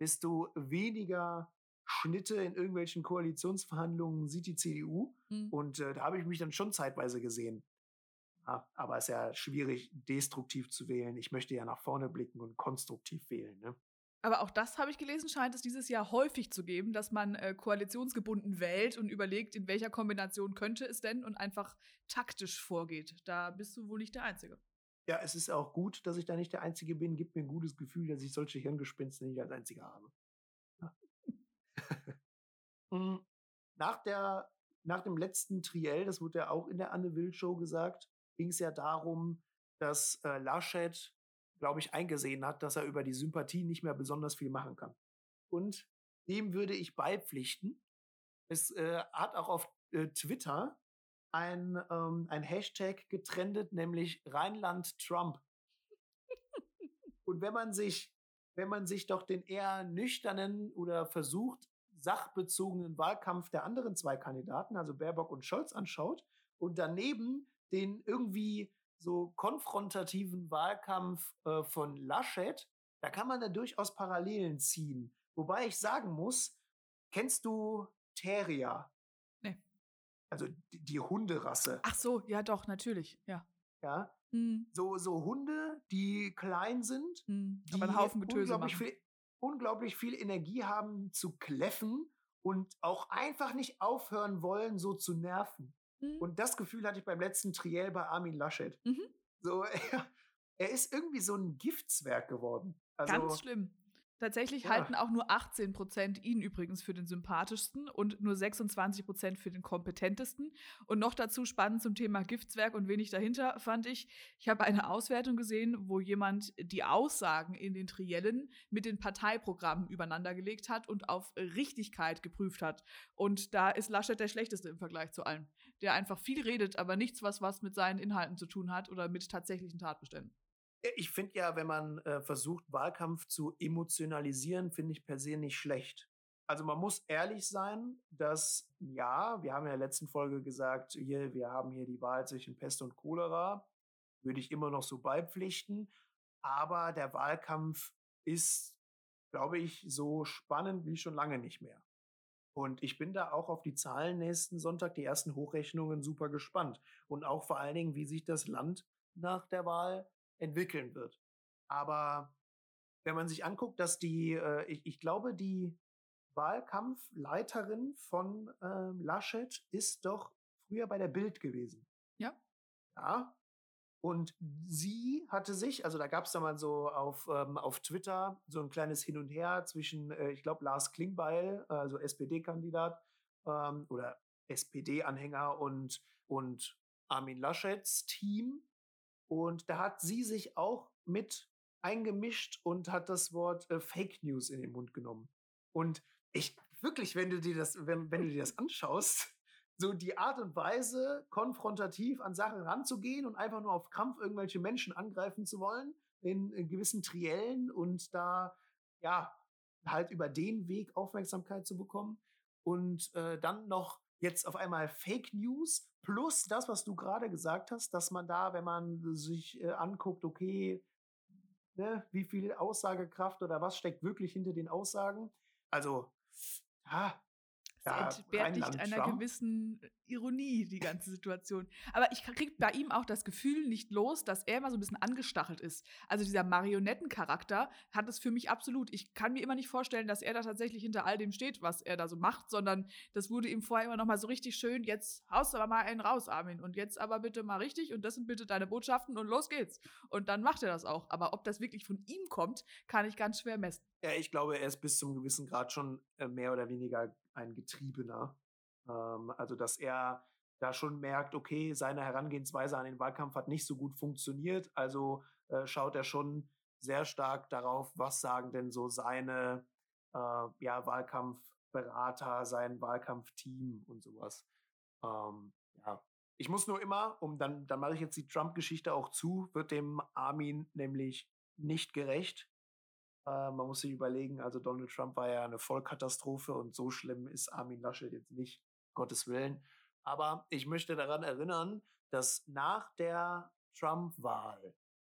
desto weniger Schnitte in irgendwelchen Koalitionsverhandlungen sieht die CDU. Mhm. Und äh, da habe ich mich dann schon zeitweise gesehen. Ja, aber es ist ja schwierig, destruktiv zu wählen. Ich möchte ja nach vorne blicken und konstruktiv wählen. Ne? Aber auch das habe ich gelesen, scheint es dieses Jahr häufig zu geben, dass man äh, koalitionsgebunden wählt und überlegt, in welcher Kombination könnte es denn und einfach taktisch vorgeht. Da bist du wohl nicht der Einzige. Ja, es ist auch gut, dass ich da nicht der Einzige bin. Gibt mir ein gutes Gefühl, dass ich solche Hirngespinste nicht als Einziger habe. Hm, nach, der, nach dem letzten Triell, das wurde ja auch in der Anne Will Show gesagt, ging es ja darum, dass äh, Laschet glaube ich, eingesehen hat, dass er über die Sympathie nicht mehr besonders viel machen kann. Und dem würde ich beipflichten. Es äh, hat auch auf äh, Twitter ein, ähm, ein Hashtag getrendet, nämlich Rheinland Trump. Und wenn man sich, wenn man sich doch den eher nüchternen oder versucht sachbezogenen Wahlkampf der anderen zwei Kandidaten, also Baerbock und Scholz, anschaut und daneben den irgendwie so konfrontativen Wahlkampf äh, von Laschet, da kann man da durchaus Parallelen ziehen. Wobei ich sagen muss, kennst du Terrier? Also die, die Hunderasse. Ach so, ja doch, natürlich, ja. Ja. Mhm. So, so Hunde, die klein sind, mhm. die aber einen Haufen Getöse unglaublich machen. viel, unglaublich viel Energie haben zu kläffen und auch einfach nicht aufhören wollen, so zu nerven. Mhm. Und das Gefühl hatte ich beim letzten Triell bei Armin Laschet. Mhm. So, er, er, ist irgendwie so ein Giftswerk geworden. Also, Ganz schlimm. Tatsächlich ja. halten auch nur 18 Prozent ihn übrigens für den sympathischsten und nur 26 Prozent für den kompetentesten. Und noch dazu spannend zum Thema Giftswerk und wenig dahinter fand ich, ich habe eine Auswertung gesehen, wo jemand die Aussagen in den Triellen mit den Parteiprogrammen übereinandergelegt hat und auf Richtigkeit geprüft hat. Und da ist Laschet der schlechteste im Vergleich zu allen, der einfach viel redet, aber nichts, was was mit seinen Inhalten zu tun hat oder mit tatsächlichen Tatbeständen. Äh, ich finde ja, wenn man äh, versucht, Wahlkampf zu emotionalisieren, finde ich per se nicht schlecht. Also man muss ehrlich sein, dass ja, wir haben ja in der letzten Folge gesagt, hier, wir haben hier die Wahl zwischen Pest und Cholera, würde ich immer noch so beipflichten. Aber der Wahlkampf ist, glaube ich, so spannend wie schon lange nicht mehr. Und ich bin da auch auf die Zahlen nächsten Sonntag, die ersten Hochrechnungen super gespannt. Und auch vor allen Dingen, wie sich das Land nach der Wahl entwickeln wird. Aber wenn man sich anguckt, dass die, äh, ich, ich glaube, die Wahlkampfleiterin von äh, Laschet ist doch früher bei der Bild gewesen. Ja. Ja. Und sie hatte sich, also da gab es da mal so auf, ähm, auf Twitter so ein kleines Hin und Her zwischen, äh, ich glaube, Lars Klingbeil, also SPD-Kandidat ähm, oder SPD-Anhänger und, und Armin Laschets Team. Und da hat sie sich auch mit eingemischt und hat das Wort äh, Fake News in den Mund genommen. Und ich wirklich, wenn du dir das, wenn, wenn du dir das anschaust, so die Art und Weise, konfrontativ an Sachen ranzugehen und einfach nur auf Krampf irgendwelche Menschen angreifen zu wollen, in, in gewissen Triellen und da, ja, halt über den Weg Aufmerksamkeit zu bekommen und äh, dann noch jetzt auf einmal Fake News plus das, was du gerade gesagt hast, dass man da, wenn man sich äh, anguckt, okay, ne, wie viel Aussagekraft oder was steckt wirklich hinter den Aussagen. Also, ja, nicht einer Trump. gewissen Ironie, die ganze Situation. Aber ich kriege bei ihm auch das Gefühl nicht los, dass er immer so ein bisschen angestachelt ist. Also dieser Marionettencharakter hat es für mich absolut. Ich kann mir immer nicht vorstellen, dass er da tatsächlich hinter all dem steht, was er da so macht, sondern das wurde ihm vorher immer noch mal so richtig schön, jetzt haust du aber mal einen raus, Armin. Und jetzt aber bitte mal richtig und das sind bitte deine Botschaften und los geht's. Und dann macht er das auch. Aber ob das wirklich von ihm kommt, kann ich ganz schwer messen. Ja, ich glaube, er ist bis zum gewissen Grad schon äh, mehr oder weniger ein Getriebener. Ähm, also, dass er da schon merkt, okay, seine Herangehensweise an den Wahlkampf hat nicht so gut funktioniert. Also äh, schaut er schon sehr stark darauf, was sagen denn so seine äh, ja, Wahlkampfberater, sein Wahlkampfteam und sowas. Ähm, ja. Ich muss nur immer, um dann, dann mache ich jetzt die Trump-Geschichte auch zu, wird dem Armin nämlich nicht gerecht. Äh, man muss sich überlegen, also Donald Trump war ja eine Vollkatastrophe und so schlimm ist Armin Laschet jetzt nicht, Gottes Willen. Aber ich möchte daran erinnern, dass nach der Trump-Wahl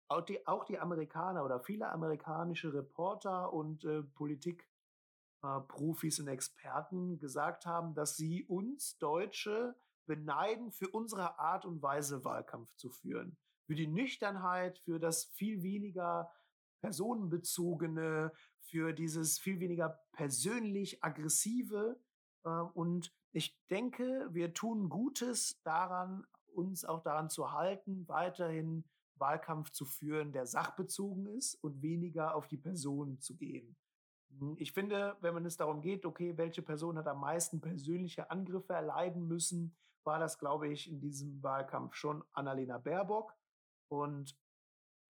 auch die, auch die Amerikaner oder viele amerikanische Reporter und äh, Politik äh, und Experten gesagt haben, dass sie uns Deutsche beneiden für unsere Art und Weise, Wahlkampf zu führen. Für die Nüchternheit, für das viel weniger personenbezogene, für dieses viel weniger persönlich aggressive. Äh, und ich denke, wir tun Gutes daran, uns auch daran zu halten, weiterhin Wahlkampf zu führen, der sachbezogen ist und weniger auf die Person zu gehen. Hm, ich finde, wenn man es darum geht, okay, welche Person hat am meisten persönliche Angriffe erleiden müssen, war das, glaube ich, in diesem Wahlkampf schon Annalena Baerbock. Und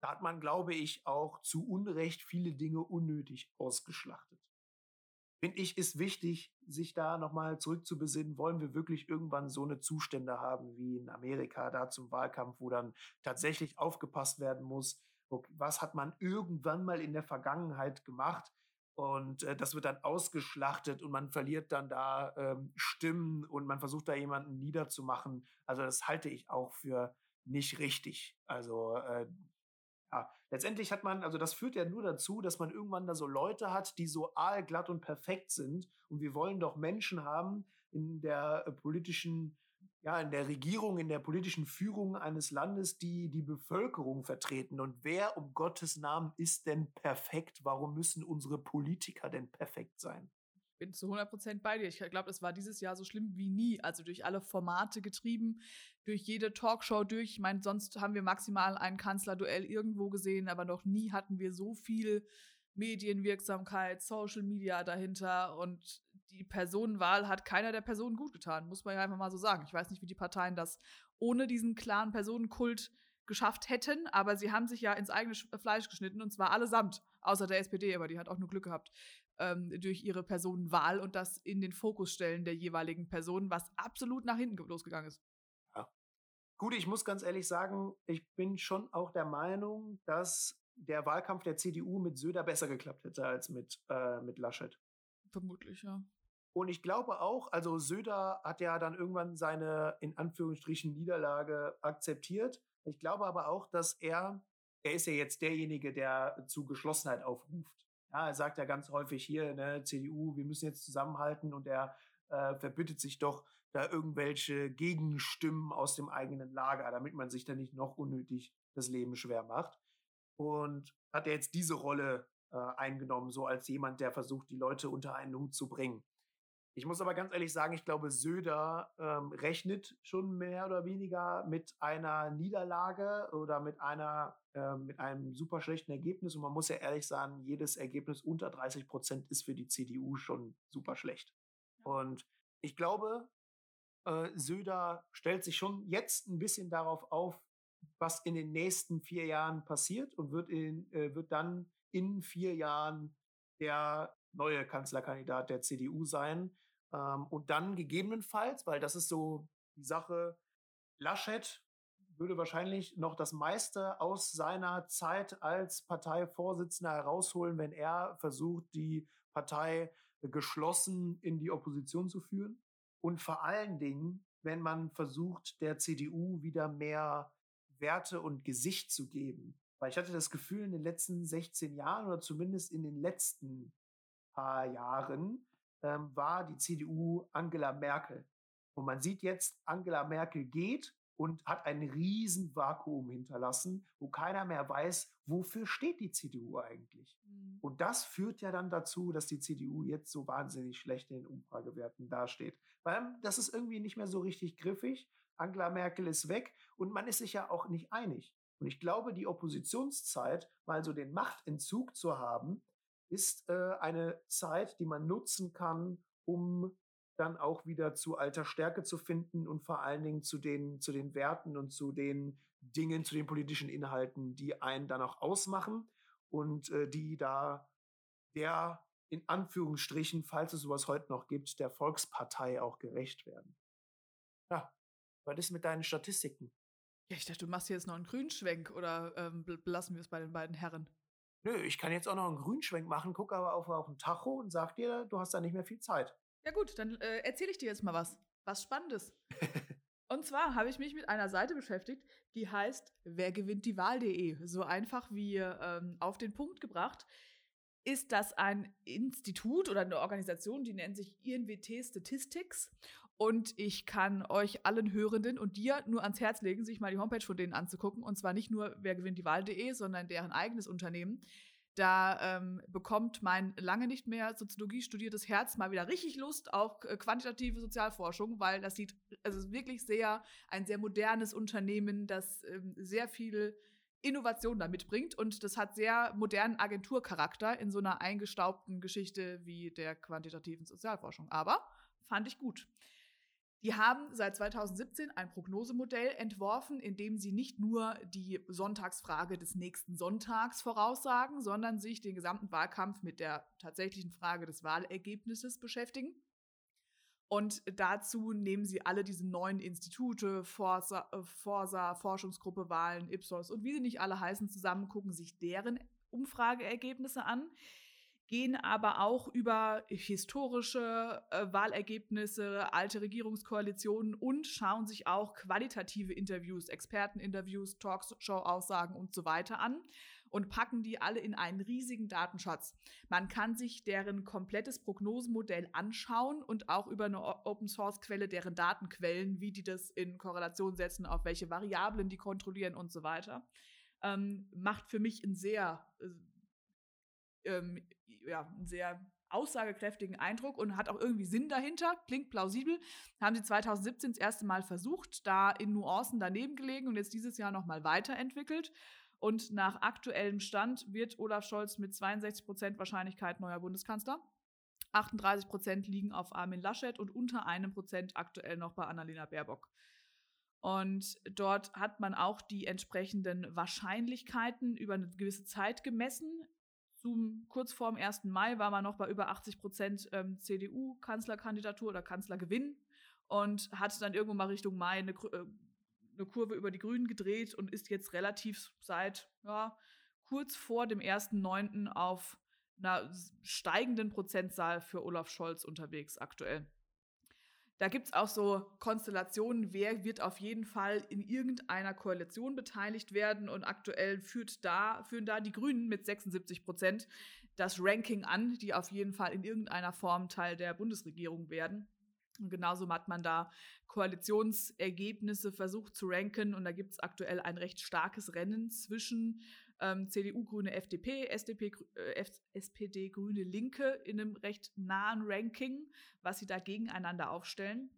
da hat man, glaube ich, auch zu Unrecht viele Dinge unnötig ausgeschlachtet. Finde ich, ist wichtig, sich da nochmal zurückzubesinnen, wollen wir wirklich irgendwann so eine Zustände haben wie in Amerika, da zum Wahlkampf, wo dann tatsächlich aufgepasst werden muss, was hat man irgendwann mal in der Vergangenheit gemacht, und äh, das wird dann ausgeschlachtet und man verliert dann da ähm, Stimmen und man versucht da jemanden niederzumachen. Also das halte ich auch für nicht richtig. Also äh, ja, letztendlich hat man, also das führt ja nur dazu, dass man irgendwann da so Leute hat, die so aalglatt und perfekt sind. Und wir wollen doch Menschen haben in der äh, politischen ja, in der Regierung, in der politischen Führung eines Landes, die die Bevölkerung vertreten. Und wer um Gottes Namen ist denn perfekt? Warum müssen unsere Politiker denn perfekt sein? Bin zu 100 Prozent bei dir. Ich glaube, es war dieses Jahr so schlimm wie nie. Also durch alle Formate getrieben, durch jede Talkshow durch. Ich meine, sonst haben wir maximal ein Kanzlerduell irgendwo gesehen, aber noch nie hatten wir so viel Medienwirksamkeit, Social Media dahinter und die Personenwahl hat keiner der Personen gut getan, muss man ja einfach mal so sagen. Ich weiß nicht, wie die Parteien das ohne diesen klaren Personenkult geschafft hätten, aber sie haben sich ja ins eigene Fleisch geschnitten und zwar allesamt, außer der SPD, aber die hat auch nur Glück gehabt ähm, durch ihre Personenwahl und das in den Fokus stellen der jeweiligen Personen, was absolut nach hinten losgegangen ist. Ja. Gut, ich muss ganz ehrlich sagen, ich bin schon auch der Meinung, dass der Wahlkampf der CDU mit Söder besser geklappt hätte als mit, äh, mit Laschet. Vermutlich, ja. Und ich glaube auch, also Söder hat ja dann irgendwann seine in Anführungsstrichen Niederlage akzeptiert. Ich glaube aber auch, dass er, er ist ja jetzt derjenige, der zu Geschlossenheit aufruft. Ja, er sagt ja ganz häufig hier, ne, CDU, wir müssen jetzt zusammenhalten und er äh, verbittet sich doch da irgendwelche Gegenstimmen aus dem eigenen Lager, damit man sich da nicht noch unnötig das Leben schwer macht. Und hat er jetzt diese Rolle äh, eingenommen, so als jemand, der versucht, die Leute unter einen Hut zu bringen. Ich muss aber ganz ehrlich sagen, ich glaube, Söder ähm, rechnet schon mehr oder weniger mit einer Niederlage oder mit einer äh, mit einem super schlechten Ergebnis. Und man muss ja ehrlich sagen, jedes Ergebnis unter 30 Prozent ist für die CDU schon super schlecht. Und ich glaube, äh, Söder stellt sich schon jetzt ein bisschen darauf auf, was in den nächsten vier Jahren passiert und wird, in, äh, wird dann in vier Jahren der neue Kanzlerkandidat der CDU sein. Ähm, und dann gegebenenfalls, weil das ist so die Sache, Laschet würde wahrscheinlich noch das meiste aus seiner Zeit als Parteivorsitzender herausholen, wenn er versucht, die Partei geschlossen in die Opposition zu führen. Und vor allen Dingen, wenn man versucht, der CDU wieder mehr Werte und Gesicht zu geben. Weil ich hatte das Gefühl, in den letzten 16 Jahren oder zumindest in den letzten paar Jahren ähm, war die CDU Angela Merkel. Und man sieht jetzt, Angela Merkel geht und hat ein riesen Vakuum hinterlassen, wo keiner mehr weiß, wofür steht die CDU eigentlich. Mhm. Und das führt ja dann dazu, dass die CDU jetzt so wahnsinnig schlecht in den Umfragewerten dasteht. Weil das ist irgendwie nicht mehr so richtig griffig. Angela Merkel ist weg und man ist sich ja auch nicht einig. Und ich glaube, die Oppositionszeit, mal so den Machtentzug zu haben, ist äh, eine Zeit, die man nutzen kann, um dann auch wieder zu alter Stärke zu finden und vor allen Dingen zu den, zu den Werten und zu den Dingen, zu den politischen Inhalten, die einen dann auch ausmachen und äh, die da der in Anführungsstrichen, falls es sowas heute noch gibt, der Volkspartei auch gerecht werden. Ja, was ist mit deinen Statistiken? Ja, ich dachte, du machst jetzt noch einen Grünschwenk oder ähm, belassen wir es bei den beiden Herren? Nö, ich kann jetzt auch noch einen Grünschwenk machen, gucke aber auf, auf den Tacho und sag dir, du hast da nicht mehr viel Zeit. Ja gut, dann äh, erzähle ich dir jetzt mal was. Was Spannendes. und zwar habe ich mich mit einer Seite beschäftigt, die heißt wergewinntdiewahl.de. So einfach wie ähm, auf den Punkt gebracht. ist das ein Institut oder eine Organisation, die nennt sich INWT Statistics. Und ich kann euch allen Hörenden und dir nur ans Herz legen, sich mal die Homepage von denen anzugucken. Und zwar nicht nur wer gewinnt die Wahl.de, sondern deren eigenes Unternehmen. Da ähm, bekommt mein lange nicht mehr Soziologie studiertes Herz mal wieder richtig Lust auf äh, quantitative Sozialforschung, weil das sieht, also wirklich sehr, ein sehr modernes Unternehmen, das ähm, sehr viel Innovation da mitbringt. Und das hat sehr modernen Agenturcharakter in so einer eingestaubten Geschichte wie der quantitativen Sozialforschung. Aber fand ich gut. Die haben seit 2017 ein Prognosemodell entworfen, in dem sie nicht nur die Sonntagsfrage des nächsten Sonntags voraussagen, sondern sich den gesamten Wahlkampf mit der tatsächlichen Frage des Wahlergebnisses beschäftigen. Und dazu nehmen sie alle diese neuen Institute, Forsa, äh, Forsa, Forschungsgruppe Wahlen, Ipsos und wie sie nicht alle heißen, zusammen, gucken sich deren Umfrageergebnisse an, gehen aber auch über historische äh, Wahlergebnisse, alte Regierungskoalitionen und schauen sich auch qualitative Interviews, Experteninterviews, Talkshow-Aussagen und so weiter an und packen die alle in einen riesigen Datenschatz. Man kann sich deren komplettes Prognosemodell anschauen und auch über eine Open Source Quelle deren Datenquellen, wie die das in Korrelation setzen, auf welche Variablen die kontrollieren und so weiter. Ähm, macht für mich einen sehr, äh, ähm, ja, einen sehr aussagekräftigen Eindruck und hat auch irgendwie Sinn dahinter, klingt plausibel. Haben sie 2017 das erste Mal versucht, da in Nuancen daneben gelegen und jetzt dieses Jahr nochmal weiterentwickelt. Und nach aktuellem Stand wird Olaf Scholz mit 62 Prozent Wahrscheinlichkeit neuer Bundeskanzler. 38 Prozent liegen auf Armin Laschet und unter einem Prozent aktuell noch bei Annalena Baerbock. Und dort hat man auch die entsprechenden Wahrscheinlichkeiten über eine gewisse Zeit gemessen. Zum, kurz vor dem 1. Mai war man noch bei über 80 Prozent ähm, CDU-Kanzlerkandidatur oder Kanzlergewinn und hat dann irgendwo mal Richtung Mai eine äh, eine Kurve über die Grünen gedreht und ist jetzt relativ seit ja, kurz vor dem 1.9. auf einer steigenden Prozentzahl für Olaf Scholz unterwegs aktuell. Da gibt es auch so Konstellationen, wer wird auf jeden Fall in irgendeiner Koalition beteiligt werden. Und aktuell führt da, führen da die Grünen mit 76 Prozent das Ranking an, die auf jeden Fall in irgendeiner Form Teil der Bundesregierung werden. Und genauso hat man da Koalitionsergebnisse versucht zu ranken. Und da gibt es aktuell ein recht starkes Rennen zwischen ähm, CDU, Grüne, FDP, SDP, äh, SPD, Grüne, Linke in einem recht nahen Ranking, was sie da gegeneinander aufstellen.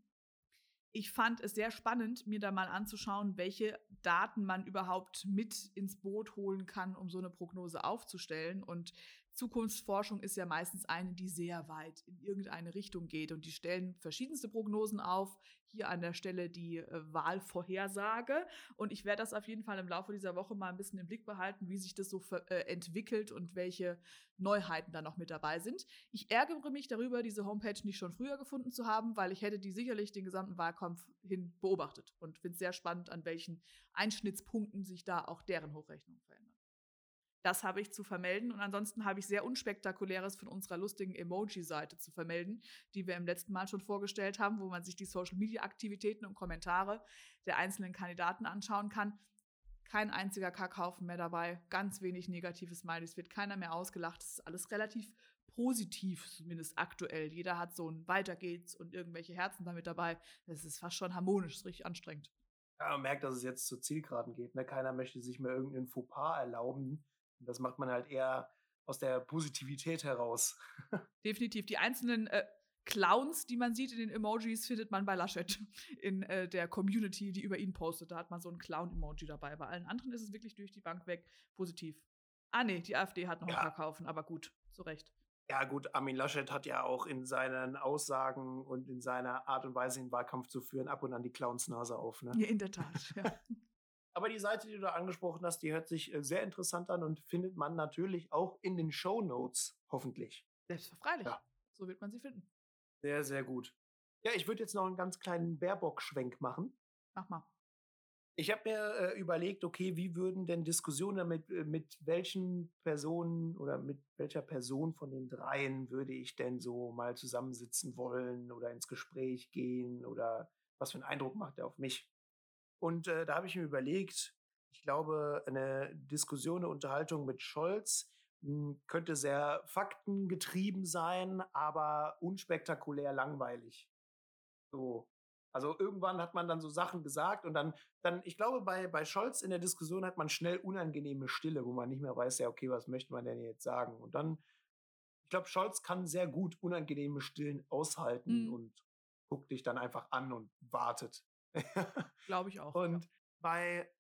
Ich fand es sehr spannend, mir da mal anzuschauen, welche Daten man überhaupt mit ins Boot holen kann, um so eine Prognose aufzustellen. Und Zukunftsforschung ist ja meistens eine, die sehr weit in irgendeine Richtung geht und die stellen verschiedenste Prognosen auf. Hier an der Stelle die äh, Wahlvorhersage und ich werde das auf jeden Fall im Laufe dieser Woche mal ein bisschen im Blick behalten, wie sich das so äh, entwickelt und welche Neuheiten da noch mit dabei sind. Ich ärgere mich darüber, diese Homepage nicht schon früher gefunden zu haben, weil ich hätte die sicherlich den gesamten Wahlkampf hin beobachtet und finde es sehr spannend, an welchen Einschnittspunkten sich da auch deren Hochrechnung verändert. Das habe ich zu vermelden. Und ansonsten habe ich sehr Unspektakuläres von unserer lustigen Emoji-Seite zu vermelden, die wir im letzten Mal schon vorgestellt haben, wo man sich die Social-Media-Aktivitäten und Kommentare der einzelnen Kandidaten anschauen kann. Kein einziger Kackhaufen mehr dabei, ganz wenig negatives Smileys, wird keiner mehr ausgelacht. Das ist alles relativ positiv, zumindest aktuell. Jeder hat so ein Weiter geht's und irgendwelche Herzen damit dabei. Das ist fast schon harmonisch, ist richtig anstrengend. Ja, man merkt, dass es jetzt zu Zielgeraden geht. Ne? Keiner möchte sich mehr irgendeinen Fauxpas erlauben, und das macht man halt eher aus der Positivität heraus. Definitiv. Die einzelnen äh, Clowns, die man sieht in den Emojis, findet man bei Laschet in äh, der Community, die über ihn postet. Da hat man so ein Clown-Emoji dabei. Bei allen anderen ist es wirklich durch die Bank weg positiv. Ah, nee, die AfD hat noch ja. ein Verkaufen, aber gut, zu Recht. Ja, gut, Armin Laschet hat ja auch in seinen Aussagen und in seiner Art und Weise, den Wahlkampf zu führen, ab und an die Clownsnase auf. Ne? Ja, in der Tat, ja. Aber die Seite, die du angesprochen hast, die hört sich äh, sehr interessant an und findet man natürlich auch in den Show Notes, hoffentlich. Selbstverständlich. Ja. So wird man sie finden. Sehr, sehr gut. Ja, ich würde jetzt noch einen ganz kleinen Baerbock-Schwenk machen. Mach mal. Ich habe mir äh, überlegt, okay, wie würden denn Diskussionen mit, äh, mit welchen Personen oder mit welcher Person von den dreien würde ich denn so mal zusammensitzen wollen oder ins Gespräch gehen oder was für einen Eindruck macht er auf mich? Und äh, da habe ich mir überlegt, ich glaube, eine Diskussion, eine Unterhaltung mit Scholz hm, könnte sehr faktengetrieben sein, aber unspektakulär langweilig. So. Also irgendwann hat man dann so Sachen gesagt und dann, dann ich glaube, bei, bei Scholz in der Diskussion hat man schnell unangenehme Stille, wo man nicht mehr weiß, ja, okay, was möchte man denn jetzt sagen? Und dann, ich glaube, Scholz kann sehr gut unangenehme Stillen aushalten mhm. und guckt dich dann einfach an und wartet. glaube ich auch. Und ja. bei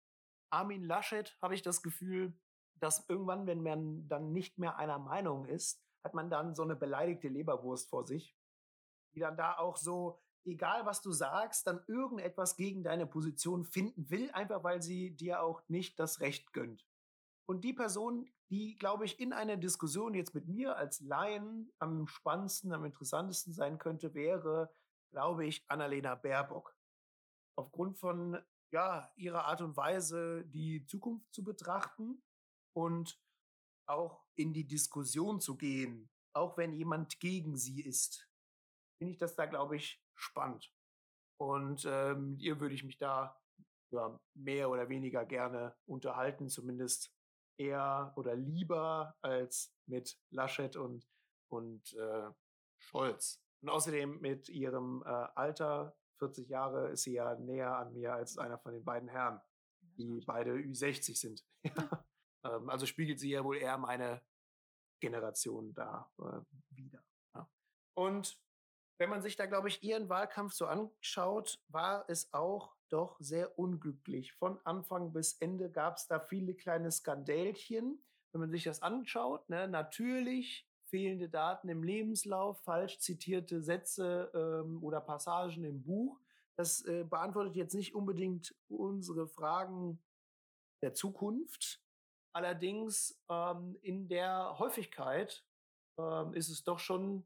Armin Laschet habe ich das Gefühl, dass irgendwann, wenn man dann nicht mehr einer Meinung ist, hat man dann so eine beleidigte Leberwurst vor sich, die dann da auch so egal was du sagst, dann irgendetwas gegen deine Position finden will, einfach weil sie dir auch nicht das Recht gönnt. Und die Person, die, glaube ich, in einer Diskussion jetzt mit mir als Laien am spannendsten, am interessantesten sein könnte, wäre, glaube ich, Annalena Baerbock. Aufgrund von ja, ihrer Art und Weise, die Zukunft zu betrachten und auch in die Diskussion zu gehen, auch wenn jemand gegen sie ist, finde ich das da, glaube ich, spannend. Und ähm, mit ihr würde ich mich da ja, mehr oder weniger gerne unterhalten, zumindest eher oder lieber als mit Laschet und, und äh, Scholz. Und außerdem mit ihrem äh, Alter, 40 Jahre, ist sie ja näher an mir als einer von den beiden Herren, die beide Ü60 sind. ähm, also spiegelt sie ja wohl eher meine Generation da äh, wieder. Ja. Und wenn man sich da, glaube ich, ihren Wahlkampf so anschaut, war es auch doch sehr unglücklich. Von Anfang bis Ende gab es da viele kleine Skandälchen. Wenn man sich das anschaut, ne, natürlich fehlende Daten im Lebenslauf, falsch zitierte Sätze ähm, oder Passagen im Buch. Das äh, beantwortet jetzt nicht unbedingt unsere Fragen der Zukunft. Allerdings ähm, in der Häufigkeit ähm, ist es doch schon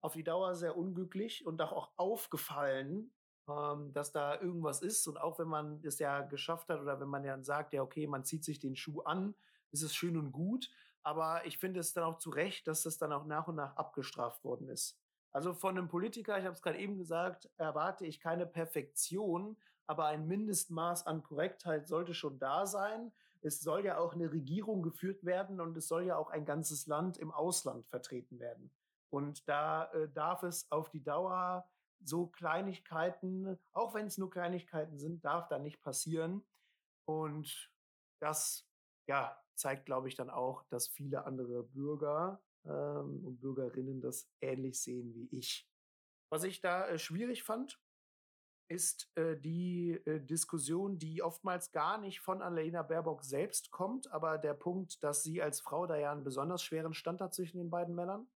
auf die Dauer sehr unglücklich und auch aufgefallen, ähm, dass da irgendwas ist. Und auch wenn man es ja geschafft hat oder wenn man ja sagt, ja, okay, man zieht sich den Schuh an, ist es schön und gut. Aber ich finde es dann auch zu Recht, dass das dann auch nach und nach abgestraft worden ist. Also von einem Politiker, ich habe es gerade eben gesagt, erwarte ich keine Perfektion, aber ein Mindestmaß an Korrektheit sollte schon da sein. Es soll ja auch eine Regierung geführt werden und es soll ja auch ein ganzes Land im Ausland vertreten werden. Und da äh, darf es auf die Dauer so Kleinigkeiten, auch wenn es nur Kleinigkeiten sind, darf da nicht passieren. Und das, ja, zeigt, glaube ich, dann auch, dass viele andere Bürger ähm, und Bürgerinnen das ähnlich sehen wie ich. Was ich da äh, schwierig fand, ist äh, die äh, Diskussion, die oftmals gar nicht von Annalena Baerbock selbst kommt, aber der Punkt, dass sie als Frau da ja einen besonders schweren Stand hat zwischen den beiden Männern.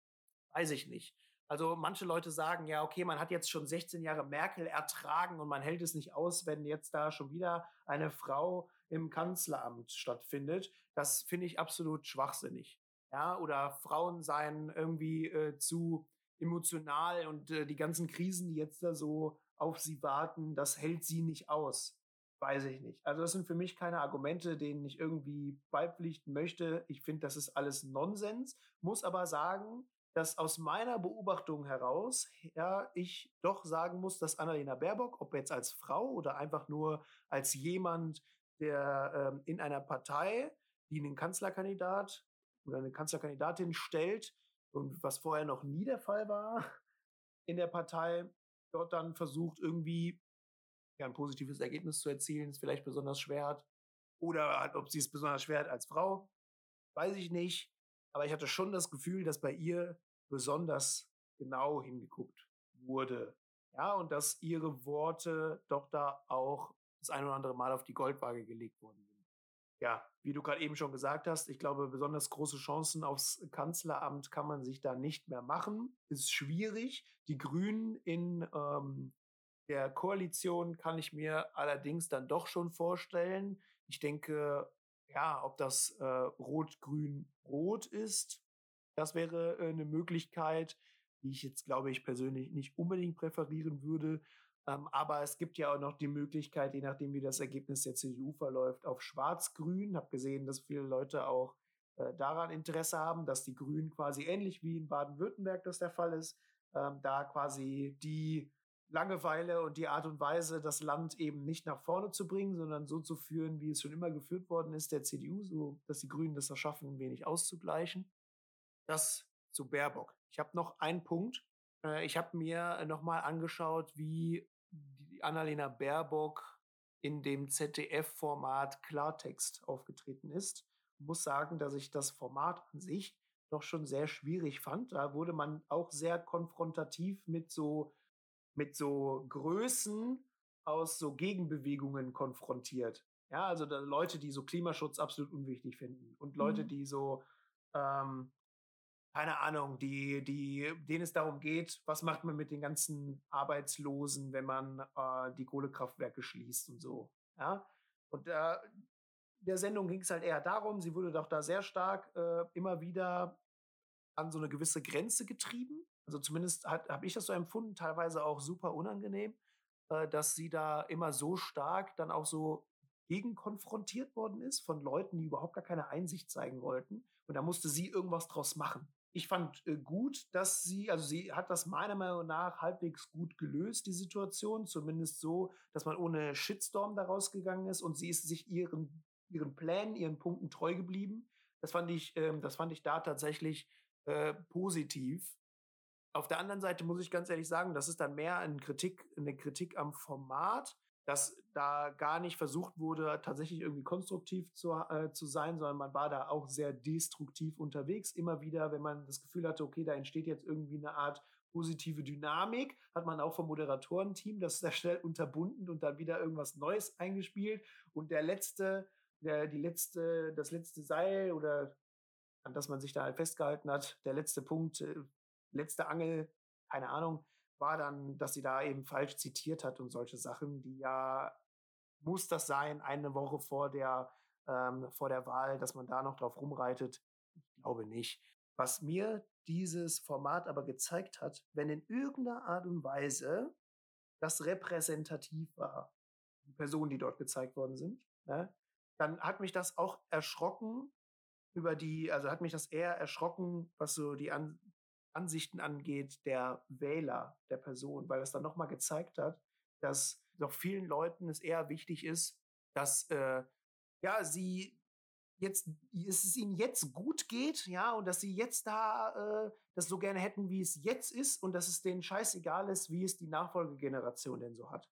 Weiß ich nicht. Also manche Leute sagen, ja, okay, man hat jetzt schon 16 Jahre Merkel ertragen und man hält es nicht aus, wenn jetzt da schon wieder eine Frau im Kanzleramt stattfindet. Das finde ich absolut schwachsinnig. Ja, oder Frauen seien irgendwie äh, zu emotional und äh, die ganzen Krisen, die jetzt da so auf sie warten, das hält sie nicht aus. Weiß ich nicht. Also das sind für mich keine Argumente, denen ich irgendwie beipflichten möchte. Ich finde, das ist alles Nonsens, muss aber sagen, dass aus meiner Beobachtung heraus ja, ich doch sagen muss, dass Annalena Baerbock, ob jetzt als Frau oder einfach nur als jemand, der ähm, in einer Partei, die einen Kanzlerkandidat oder eine Kanzlerkandidatin stellt und was vorher noch nie der Fall war in der Partei, dort dann versucht irgendwie ja, ein positives Ergebnis zu erzielen, ist vielleicht besonders schwer hat. Oder ob sie es besonders schwer hat als Frau, weiß ich nicht. Aber ich hatte schon das Gefühl, dass bei ihr besonders genau hingeguckt wurde. Ja, und dass ihre Worte doch da auch das ein oder andere Mal auf die Goldwaage gelegt worden sind. Ja, wie du gerade eben schon gesagt hast, ich glaube, besonders große Chancen aufs Kanzleramt kann man sich da nicht mehr machen. Ist schwierig. Die Grünen in ähm, der Koalition kann ich mir allerdings dann doch schon vorstellen. Ich denke, ja, ob das äh, Rot-Grün-Rot ist, das wäre äh, eine Möglichkeit, die ich jetzt, glaube ich, persönlich nicht unbedingt präferieren würde. Ähm, aber es gibt ja auch noch die Möglichkeit, je nachdem, wie das Ergebnis der CDU verläuft, auf Schwarz-Grün. Habe gesehen, dass viele Leute auch äh, daran Interesse haben, dass die Grünen quasi ähnlich wie in Baden-Württemberg das der Fall ist, ähm, da quasi die Langeweile und die Art und Weise, das Land eben nicht nach vorne zu bringen, sondern so zu führen, wie es schon immer geführt worden ist, der CDU, so dass die Grünen das erschaffen, ein wenig auszugleichen. Das zu Baerbock. Ich habe noch einen Punkt. Äh, ich habe mir nochmal angeschaut, wie die Annalena Baerbock in dem ZDF-Format Klartext aufgetreten ist. Muss sagen, dass ich das Format an sich doch schon sehr schwierig fand. Da wurde man auch sehr konfrontativ mit so, mit so Größen aus so Gegenbewegungen konfrontiert. Ja, also Leute, die so Klimaschutz absolut unwichtig finden und Leute, mhm. die so ähm, keine Ahnung, die, die, denen es darum geht, was macht man mit den ganzen Arbeitslosen, wenn man äh, die Kohlekraftwerke schließt und so. Ja. Und äh, der Sendung ging es halt eher darum, sie wurde doch da sehr stark äh, immer wieder an so eine gewisse Grenze getrieben. Also zumindest habe ich das so empfunden, teilweise auch super unangenehm, äh, dass sie da immer so stark dann auch so gegen konfrontiert worden ist von Leuten, die überhaupt gar keine Einsicht zeigen wollten. Und da musste sie irgendwas draus machen ich fand äh, gut, dass sie, also sie hat das meiner Meinung nach halbwegs gut gelöst, die Situation, zumindest so, dass man ohne Shitstorm daraus gegangen ist und sie ist sich ihren, ihren Plänen, ihren Punkten treu geblieben. Das fand ich, ähm, das fand ich da tatsächlich äh, positiv. Auf der anderen Seite muss ich ganz ehrlich sagen, das ist dann mehr eine Kritik, eine Kritik am Format dass da gar nicht versucht wurde, tatsächlich irgendwie konstruktiv zu, äh, zu sein, sondern man war da auch sehr destruktiv unterwegs. Immer wieder, wenn man das Gefühl hatte, okay, da entsteht jetzt irgendwie eine Art positive Dynamik, hat man auch vom Moderatorenteam das sehr schnell unterbunden und dann wieder irgendwas Neues eingespielt. Und der letzte, der, die letzte, das letzte Seil oder an das man sich da halt festgehalten hat, der letzte Punkt, äh, letzte Angel, keine Ahnung, war dann, dass sie da eben falsch zitiert hat und solche Sachen, die ja, muss das sein, eine Woche vor der, ähm, vor der Wahl, dass man da noch drauf rumreitet? Ich glaube nicht. Was mir dieses Format aber gezeigt hat, wenn in irgendeiner Art und Weise das repräsentativ war, die Personen, die dort gezeigt worden sind, ne, dann hat mich das auch erschrocken über die, also hat mich das eher erschrocken, was so die An Ansichten angeht der Wähler der Person, weil das dann nochmal gezeigt hat, dass doch vielen Leuten es eher wichtig ist, dass äh, ja sie jetzt dass es ihnen jetzt gut geht, ja, und dass sie jetzt da äh, das so gerne hätten, wie es jetzt ist und dass es denen scheißegal ist, wie es die Nachfolgegeneration denn so hat.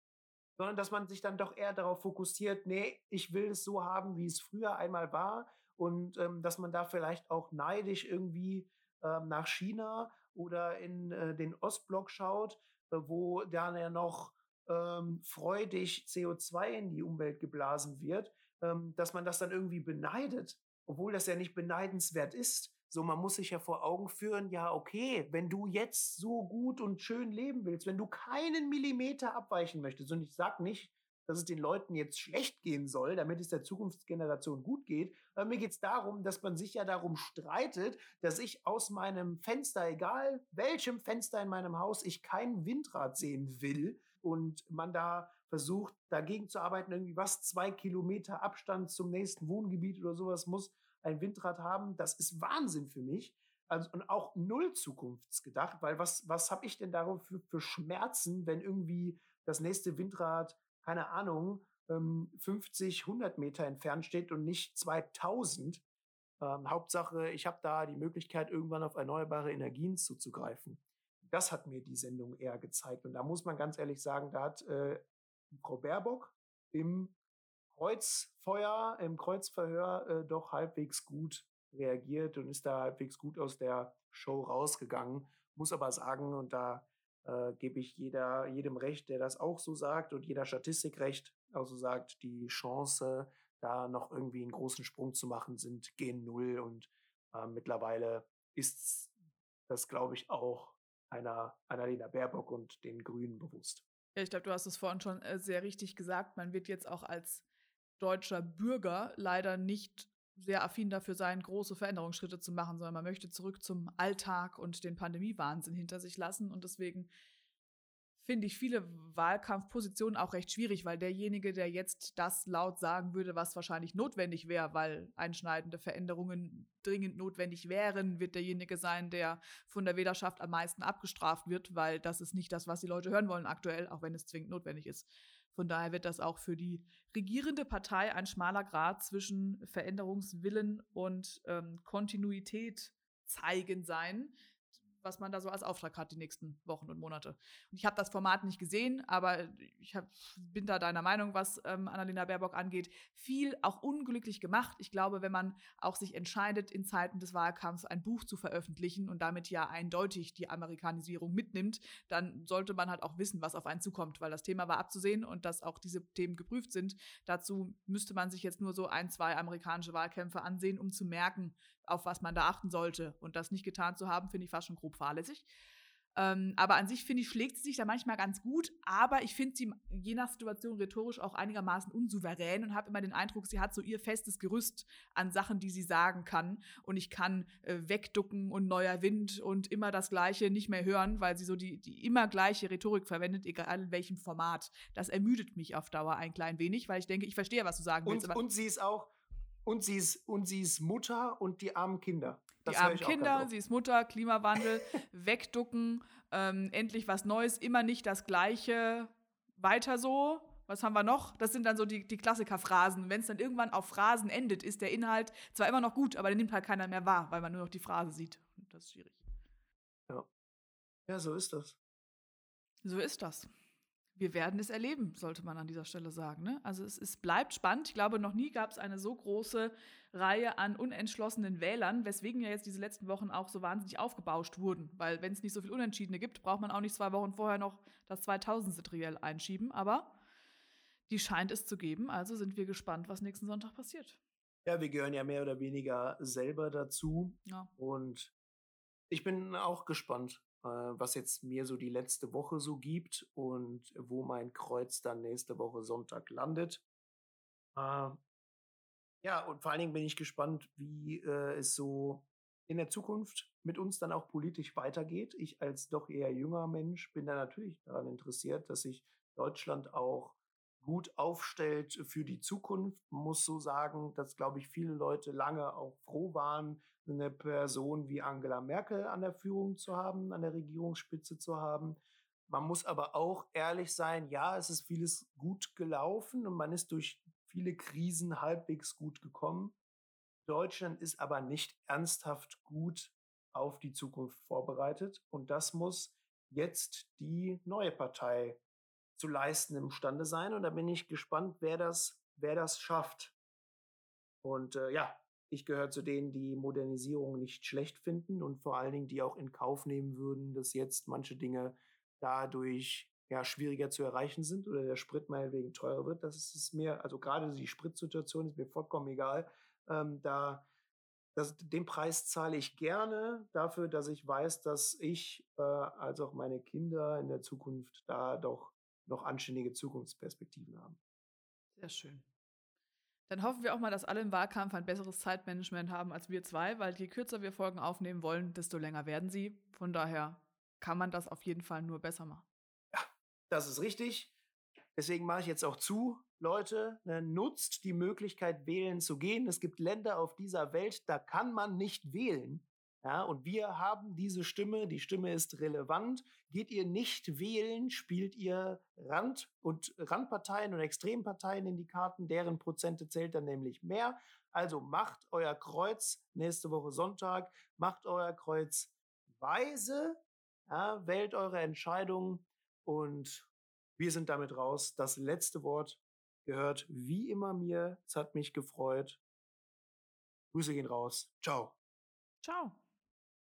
Sondern dass man sich dann doch eher darauf fokussiert, nee, ich will es so haben, wie es früher einmal war und ähm, dass man da vielleicht auch neidisch irgendwie ähm, nach China oder in äh, den Ostblock schaut, äh, wo dann ja noch ähm, freudig CO2 in die Umwelt geblasen wird, ähm, dass man das dann irgendwie beneidet, obwohl das ja nicht beneidenswert ist. So, man muss sich ja vor Augen führen, ja, okay, wenn du jetzt so gut und schön leben willst, wenn du keinen Millimeter abweichen möchtest, und ich sag nicht, dass es den Leuten jetzt schlecht gehen soll, damit es der Zukunftsgeneration gut geht. Aber mir geht es darum, dass man sich ja darum streitet, dass ich aus meinem Fenster, egal welchem Fenster in meinem Haus, ich kein Windrad sehen will und man da versucht, dagegen zu arbeiten, irgendwie was, zwei Kilometer Abstand zum nächsten Wohngebiet oder sowas muss ein Windrad haben. Das ist Wahnsinn für mich. Also, und auch null zukunftsgedacht, weil was, was habe ich denn darauf für, für Schmerzen, wenn irgendwie das nächste Windrad keine Ahnung, 50, ähm, 100 Meter entfernt steht und nicht 2000. Ähm, Hauptsache, ich habe da die Möglichkeit, irgendwann auf erneuerbare Energien zuzugreifen. Das hat mir die Sendung eher gezeigt. Und da muss man ganz ehrlich sagen, da hat äh, Frau Baerbock im Kreuzfeuer, im Kreuzverhör äh, doch halbwegs gut reagiert und ist da halbwegs gut aus der Show rausgegangen. Muss aber sagen, und da äh, gebe ich jeder, jedem recht, der das auch so sagt und jeder Statistik recht, also sagt, die Chance, da noch irgendwie einen großen Sprung zu machen, sind gen Null und äh, mittlerweile ist das, glaube ich, auch einer Annalena Baerbock und den Grünen bewusst. Ja, ich glaube, du hast es vorhin schon äh, sehr richtig gesagt. Man wird jetzt auch als deutscher Bürger leider nicht sehr affin dafür sein, große Veränderungsschritte zu machen, sondern man möchte zurück zum Alltag und den Pandemiewahnsinn hinter sich lassen. Und deswegen finde ich viele Wahlkampfpositionen auch recht schwierig, weil derjenige, der jetzt das laut sagen würde, was wahrscheinlich notwendig wäre, weil einschneidende Veränderungen dringend notwendig wären, wird derjenige sein, der von der Wählerschaft am meisten abgestraft wird, weil das ist nicht das, was die Leute hören wollen aktuell, auch wenn es zwingend notwendig ist. Von daher wird das auch für die regierende Partei ein schmaler Grad zwischen Veränderungswillen und ähm, Kontinuität zeigen sein, was man da so als Auftrag hat die nächsten Wochen und Monate. Und ich habe das Format nicht gesehen, aber ich hab, bin da deiner Meinung, was ähm, Annalena Baerbock angeht. Viel auch unglücklich gemacht. Ich glaube, wenn man auch sich entscheidet, in Zeiten des Wahlkampfs ein Buch zu veröffentlichen und damit ja eindeutig die Amerikanisierung mitnimmt, dann sollte man halt auch wissen, was auf einen zukommt, weil das Thema war abzusehen und dass auch diese Themen geprüft sind. Dazu müsste man sich jetzt nur so ein, zwei amerikanische Wahlkämpfe ansehen, um zu merken, auf was man da achten sollte. Und das nicht getan zu haben, finde ich fast schon grob fahrlässig. Ähm, aber an sich finde ich, schlägt sie sich da manchmal ganz gut, aber ich finde sie je nach Situation rhetorisch auch einigermaßen unsouverän und habe immer den Eindruck, sie hat so ihr festes Gerüst an Sachen, die sie sagen kann. Und ich kann äh, wegducken und neuer Wind und immer das Gleiche nicht mehr hören, weil sie so die, die immer gleiche Rhetorik verwendet, egal in welchem Format. Das ermüdet mich auf Dauer ein klein wenig, weil ich denke, ich verstehe, was du sagen willst. Und, und sie ist auch und sie ist, und sie ist Mutter und die armen Kinder. Das die armen Kinder, sie ist Mutter, Klimawandel, wegducken, ähm, endlich was Neues, immer nicht das Gleiche, weiter so. Was haben wir noch? Das sind dann so die, die Klassiker-Phrasen. Wenn es dann irgendwann auf Phrasen endet, ist der Inhalt zwar immer noch gut, aber den nimmt halt keiner mehr wahr, weil man nur noch die Phrase sieht. Das ist schwierig. Ja. Ja, so ist das. So ist das wir werden es erleben, sollte man an dieser Stelle sagen. Ne? Also es, es, bleibt spannend. Ich glaube, noch nie gab es eine so große Reihe an unentschlossenen Wählern, weswegen ja jetzt diese letzten Wochen auch so wahnsinnig aufgebauscht wurden. Weil wenn es nicht so viel Unentschiedene gibt, braucht man auch nicht zwei Wochen vorher noch das 2000. Triell einschieben. Aber die scheint es zu geben. Also sind wir gespannt, was nächsten Sonntag passiert. Ja, wir gehören ja mehr oder weniger selber dazu. Ja. Und ich bin auch gespannt, was jetzt mir so die letzte Woche so gibt und wo mein Kreuz dann nächste Woche Sonntag landet. Äh, ja, und vor allen Dingen bin ich gespannt, wie äh, es so in der Zukunft mit uns dann auch politisch weitergeht. Ich als doch eher jünger Mensch bin da natürlich daran interessiert, dass sich Deutschland auch gut aufstellt für die Zukunft. Man muss so sagen, dass, glaube ich, viele Leute lange auch froh waren, eine Person wie Angela Merkel an der Führung zu haben, an der Regierungsspitze zu haben. Man muss aber auch ehrlich sein, ja, es ist vieles gut gelaufen und man ist durch viele Krisen halbwegs gut gekommen. Deutschland ist aber nicht ernsthaft gut auf die Zukunft vorbereitet und das muss jetzt die neue Partei zu leisten imstande sein und da bin ich gespannt, wer das, wer das schafft. Und äh, ja, ich gehöre zu denen, die Modernisierung nicht schlecht finden und vor allen Dingen, die auch in Kauf nehmen würden, dass jetzt manche Dinge dadurch ja, schwieriger zu erreichen sind oder der Sprit meinetwegen teurer wird. Das ist mir, also gerade die Spritsituation ist mir vollkommen egal. Ähm, da, das, den Preis zahle ich gerne dafür, dass ich weiß, dass ich äh, als auch meine Kinder in der Zukunft da doch noch anständige Zukunftsperspektiven haben. Sehr schön. Dann hoffen wir auch mal, dass alle im Wahlkampf ein besseres Zeitmanagement haben als wir zwei, weil je kürzer wir Folgen aufnehmen wollen, desto länger werden sie. Von daher kann man das auf jeden Fall nur besser machen. Ja, das ist richtig. Deswegen mache ich jetzt auch zu, Leute, ne, nutzt die Möglichkeit, wählen zu gehen. Es gibt Länder auf dieser Welt, da kann man nicht wählen. Ja, und wir haben diese Stimme, die Stimme ist relevant. Geht ihr nicht wählen, spielt ihr Rand- und Randparteien und Extremparteien in die Karten, deren Prozente zählt dann nämlich mehr. Also macht euer Kreuz nächste Woche Sonntag, macht euer Kreuz weise, ja, wählt eure Entscheidungen und wir sind damit raus. Das letzte Wort gehört wie immer mir. Es hat mich gefreut. Grüße gehen raus. Ciao. Ciao.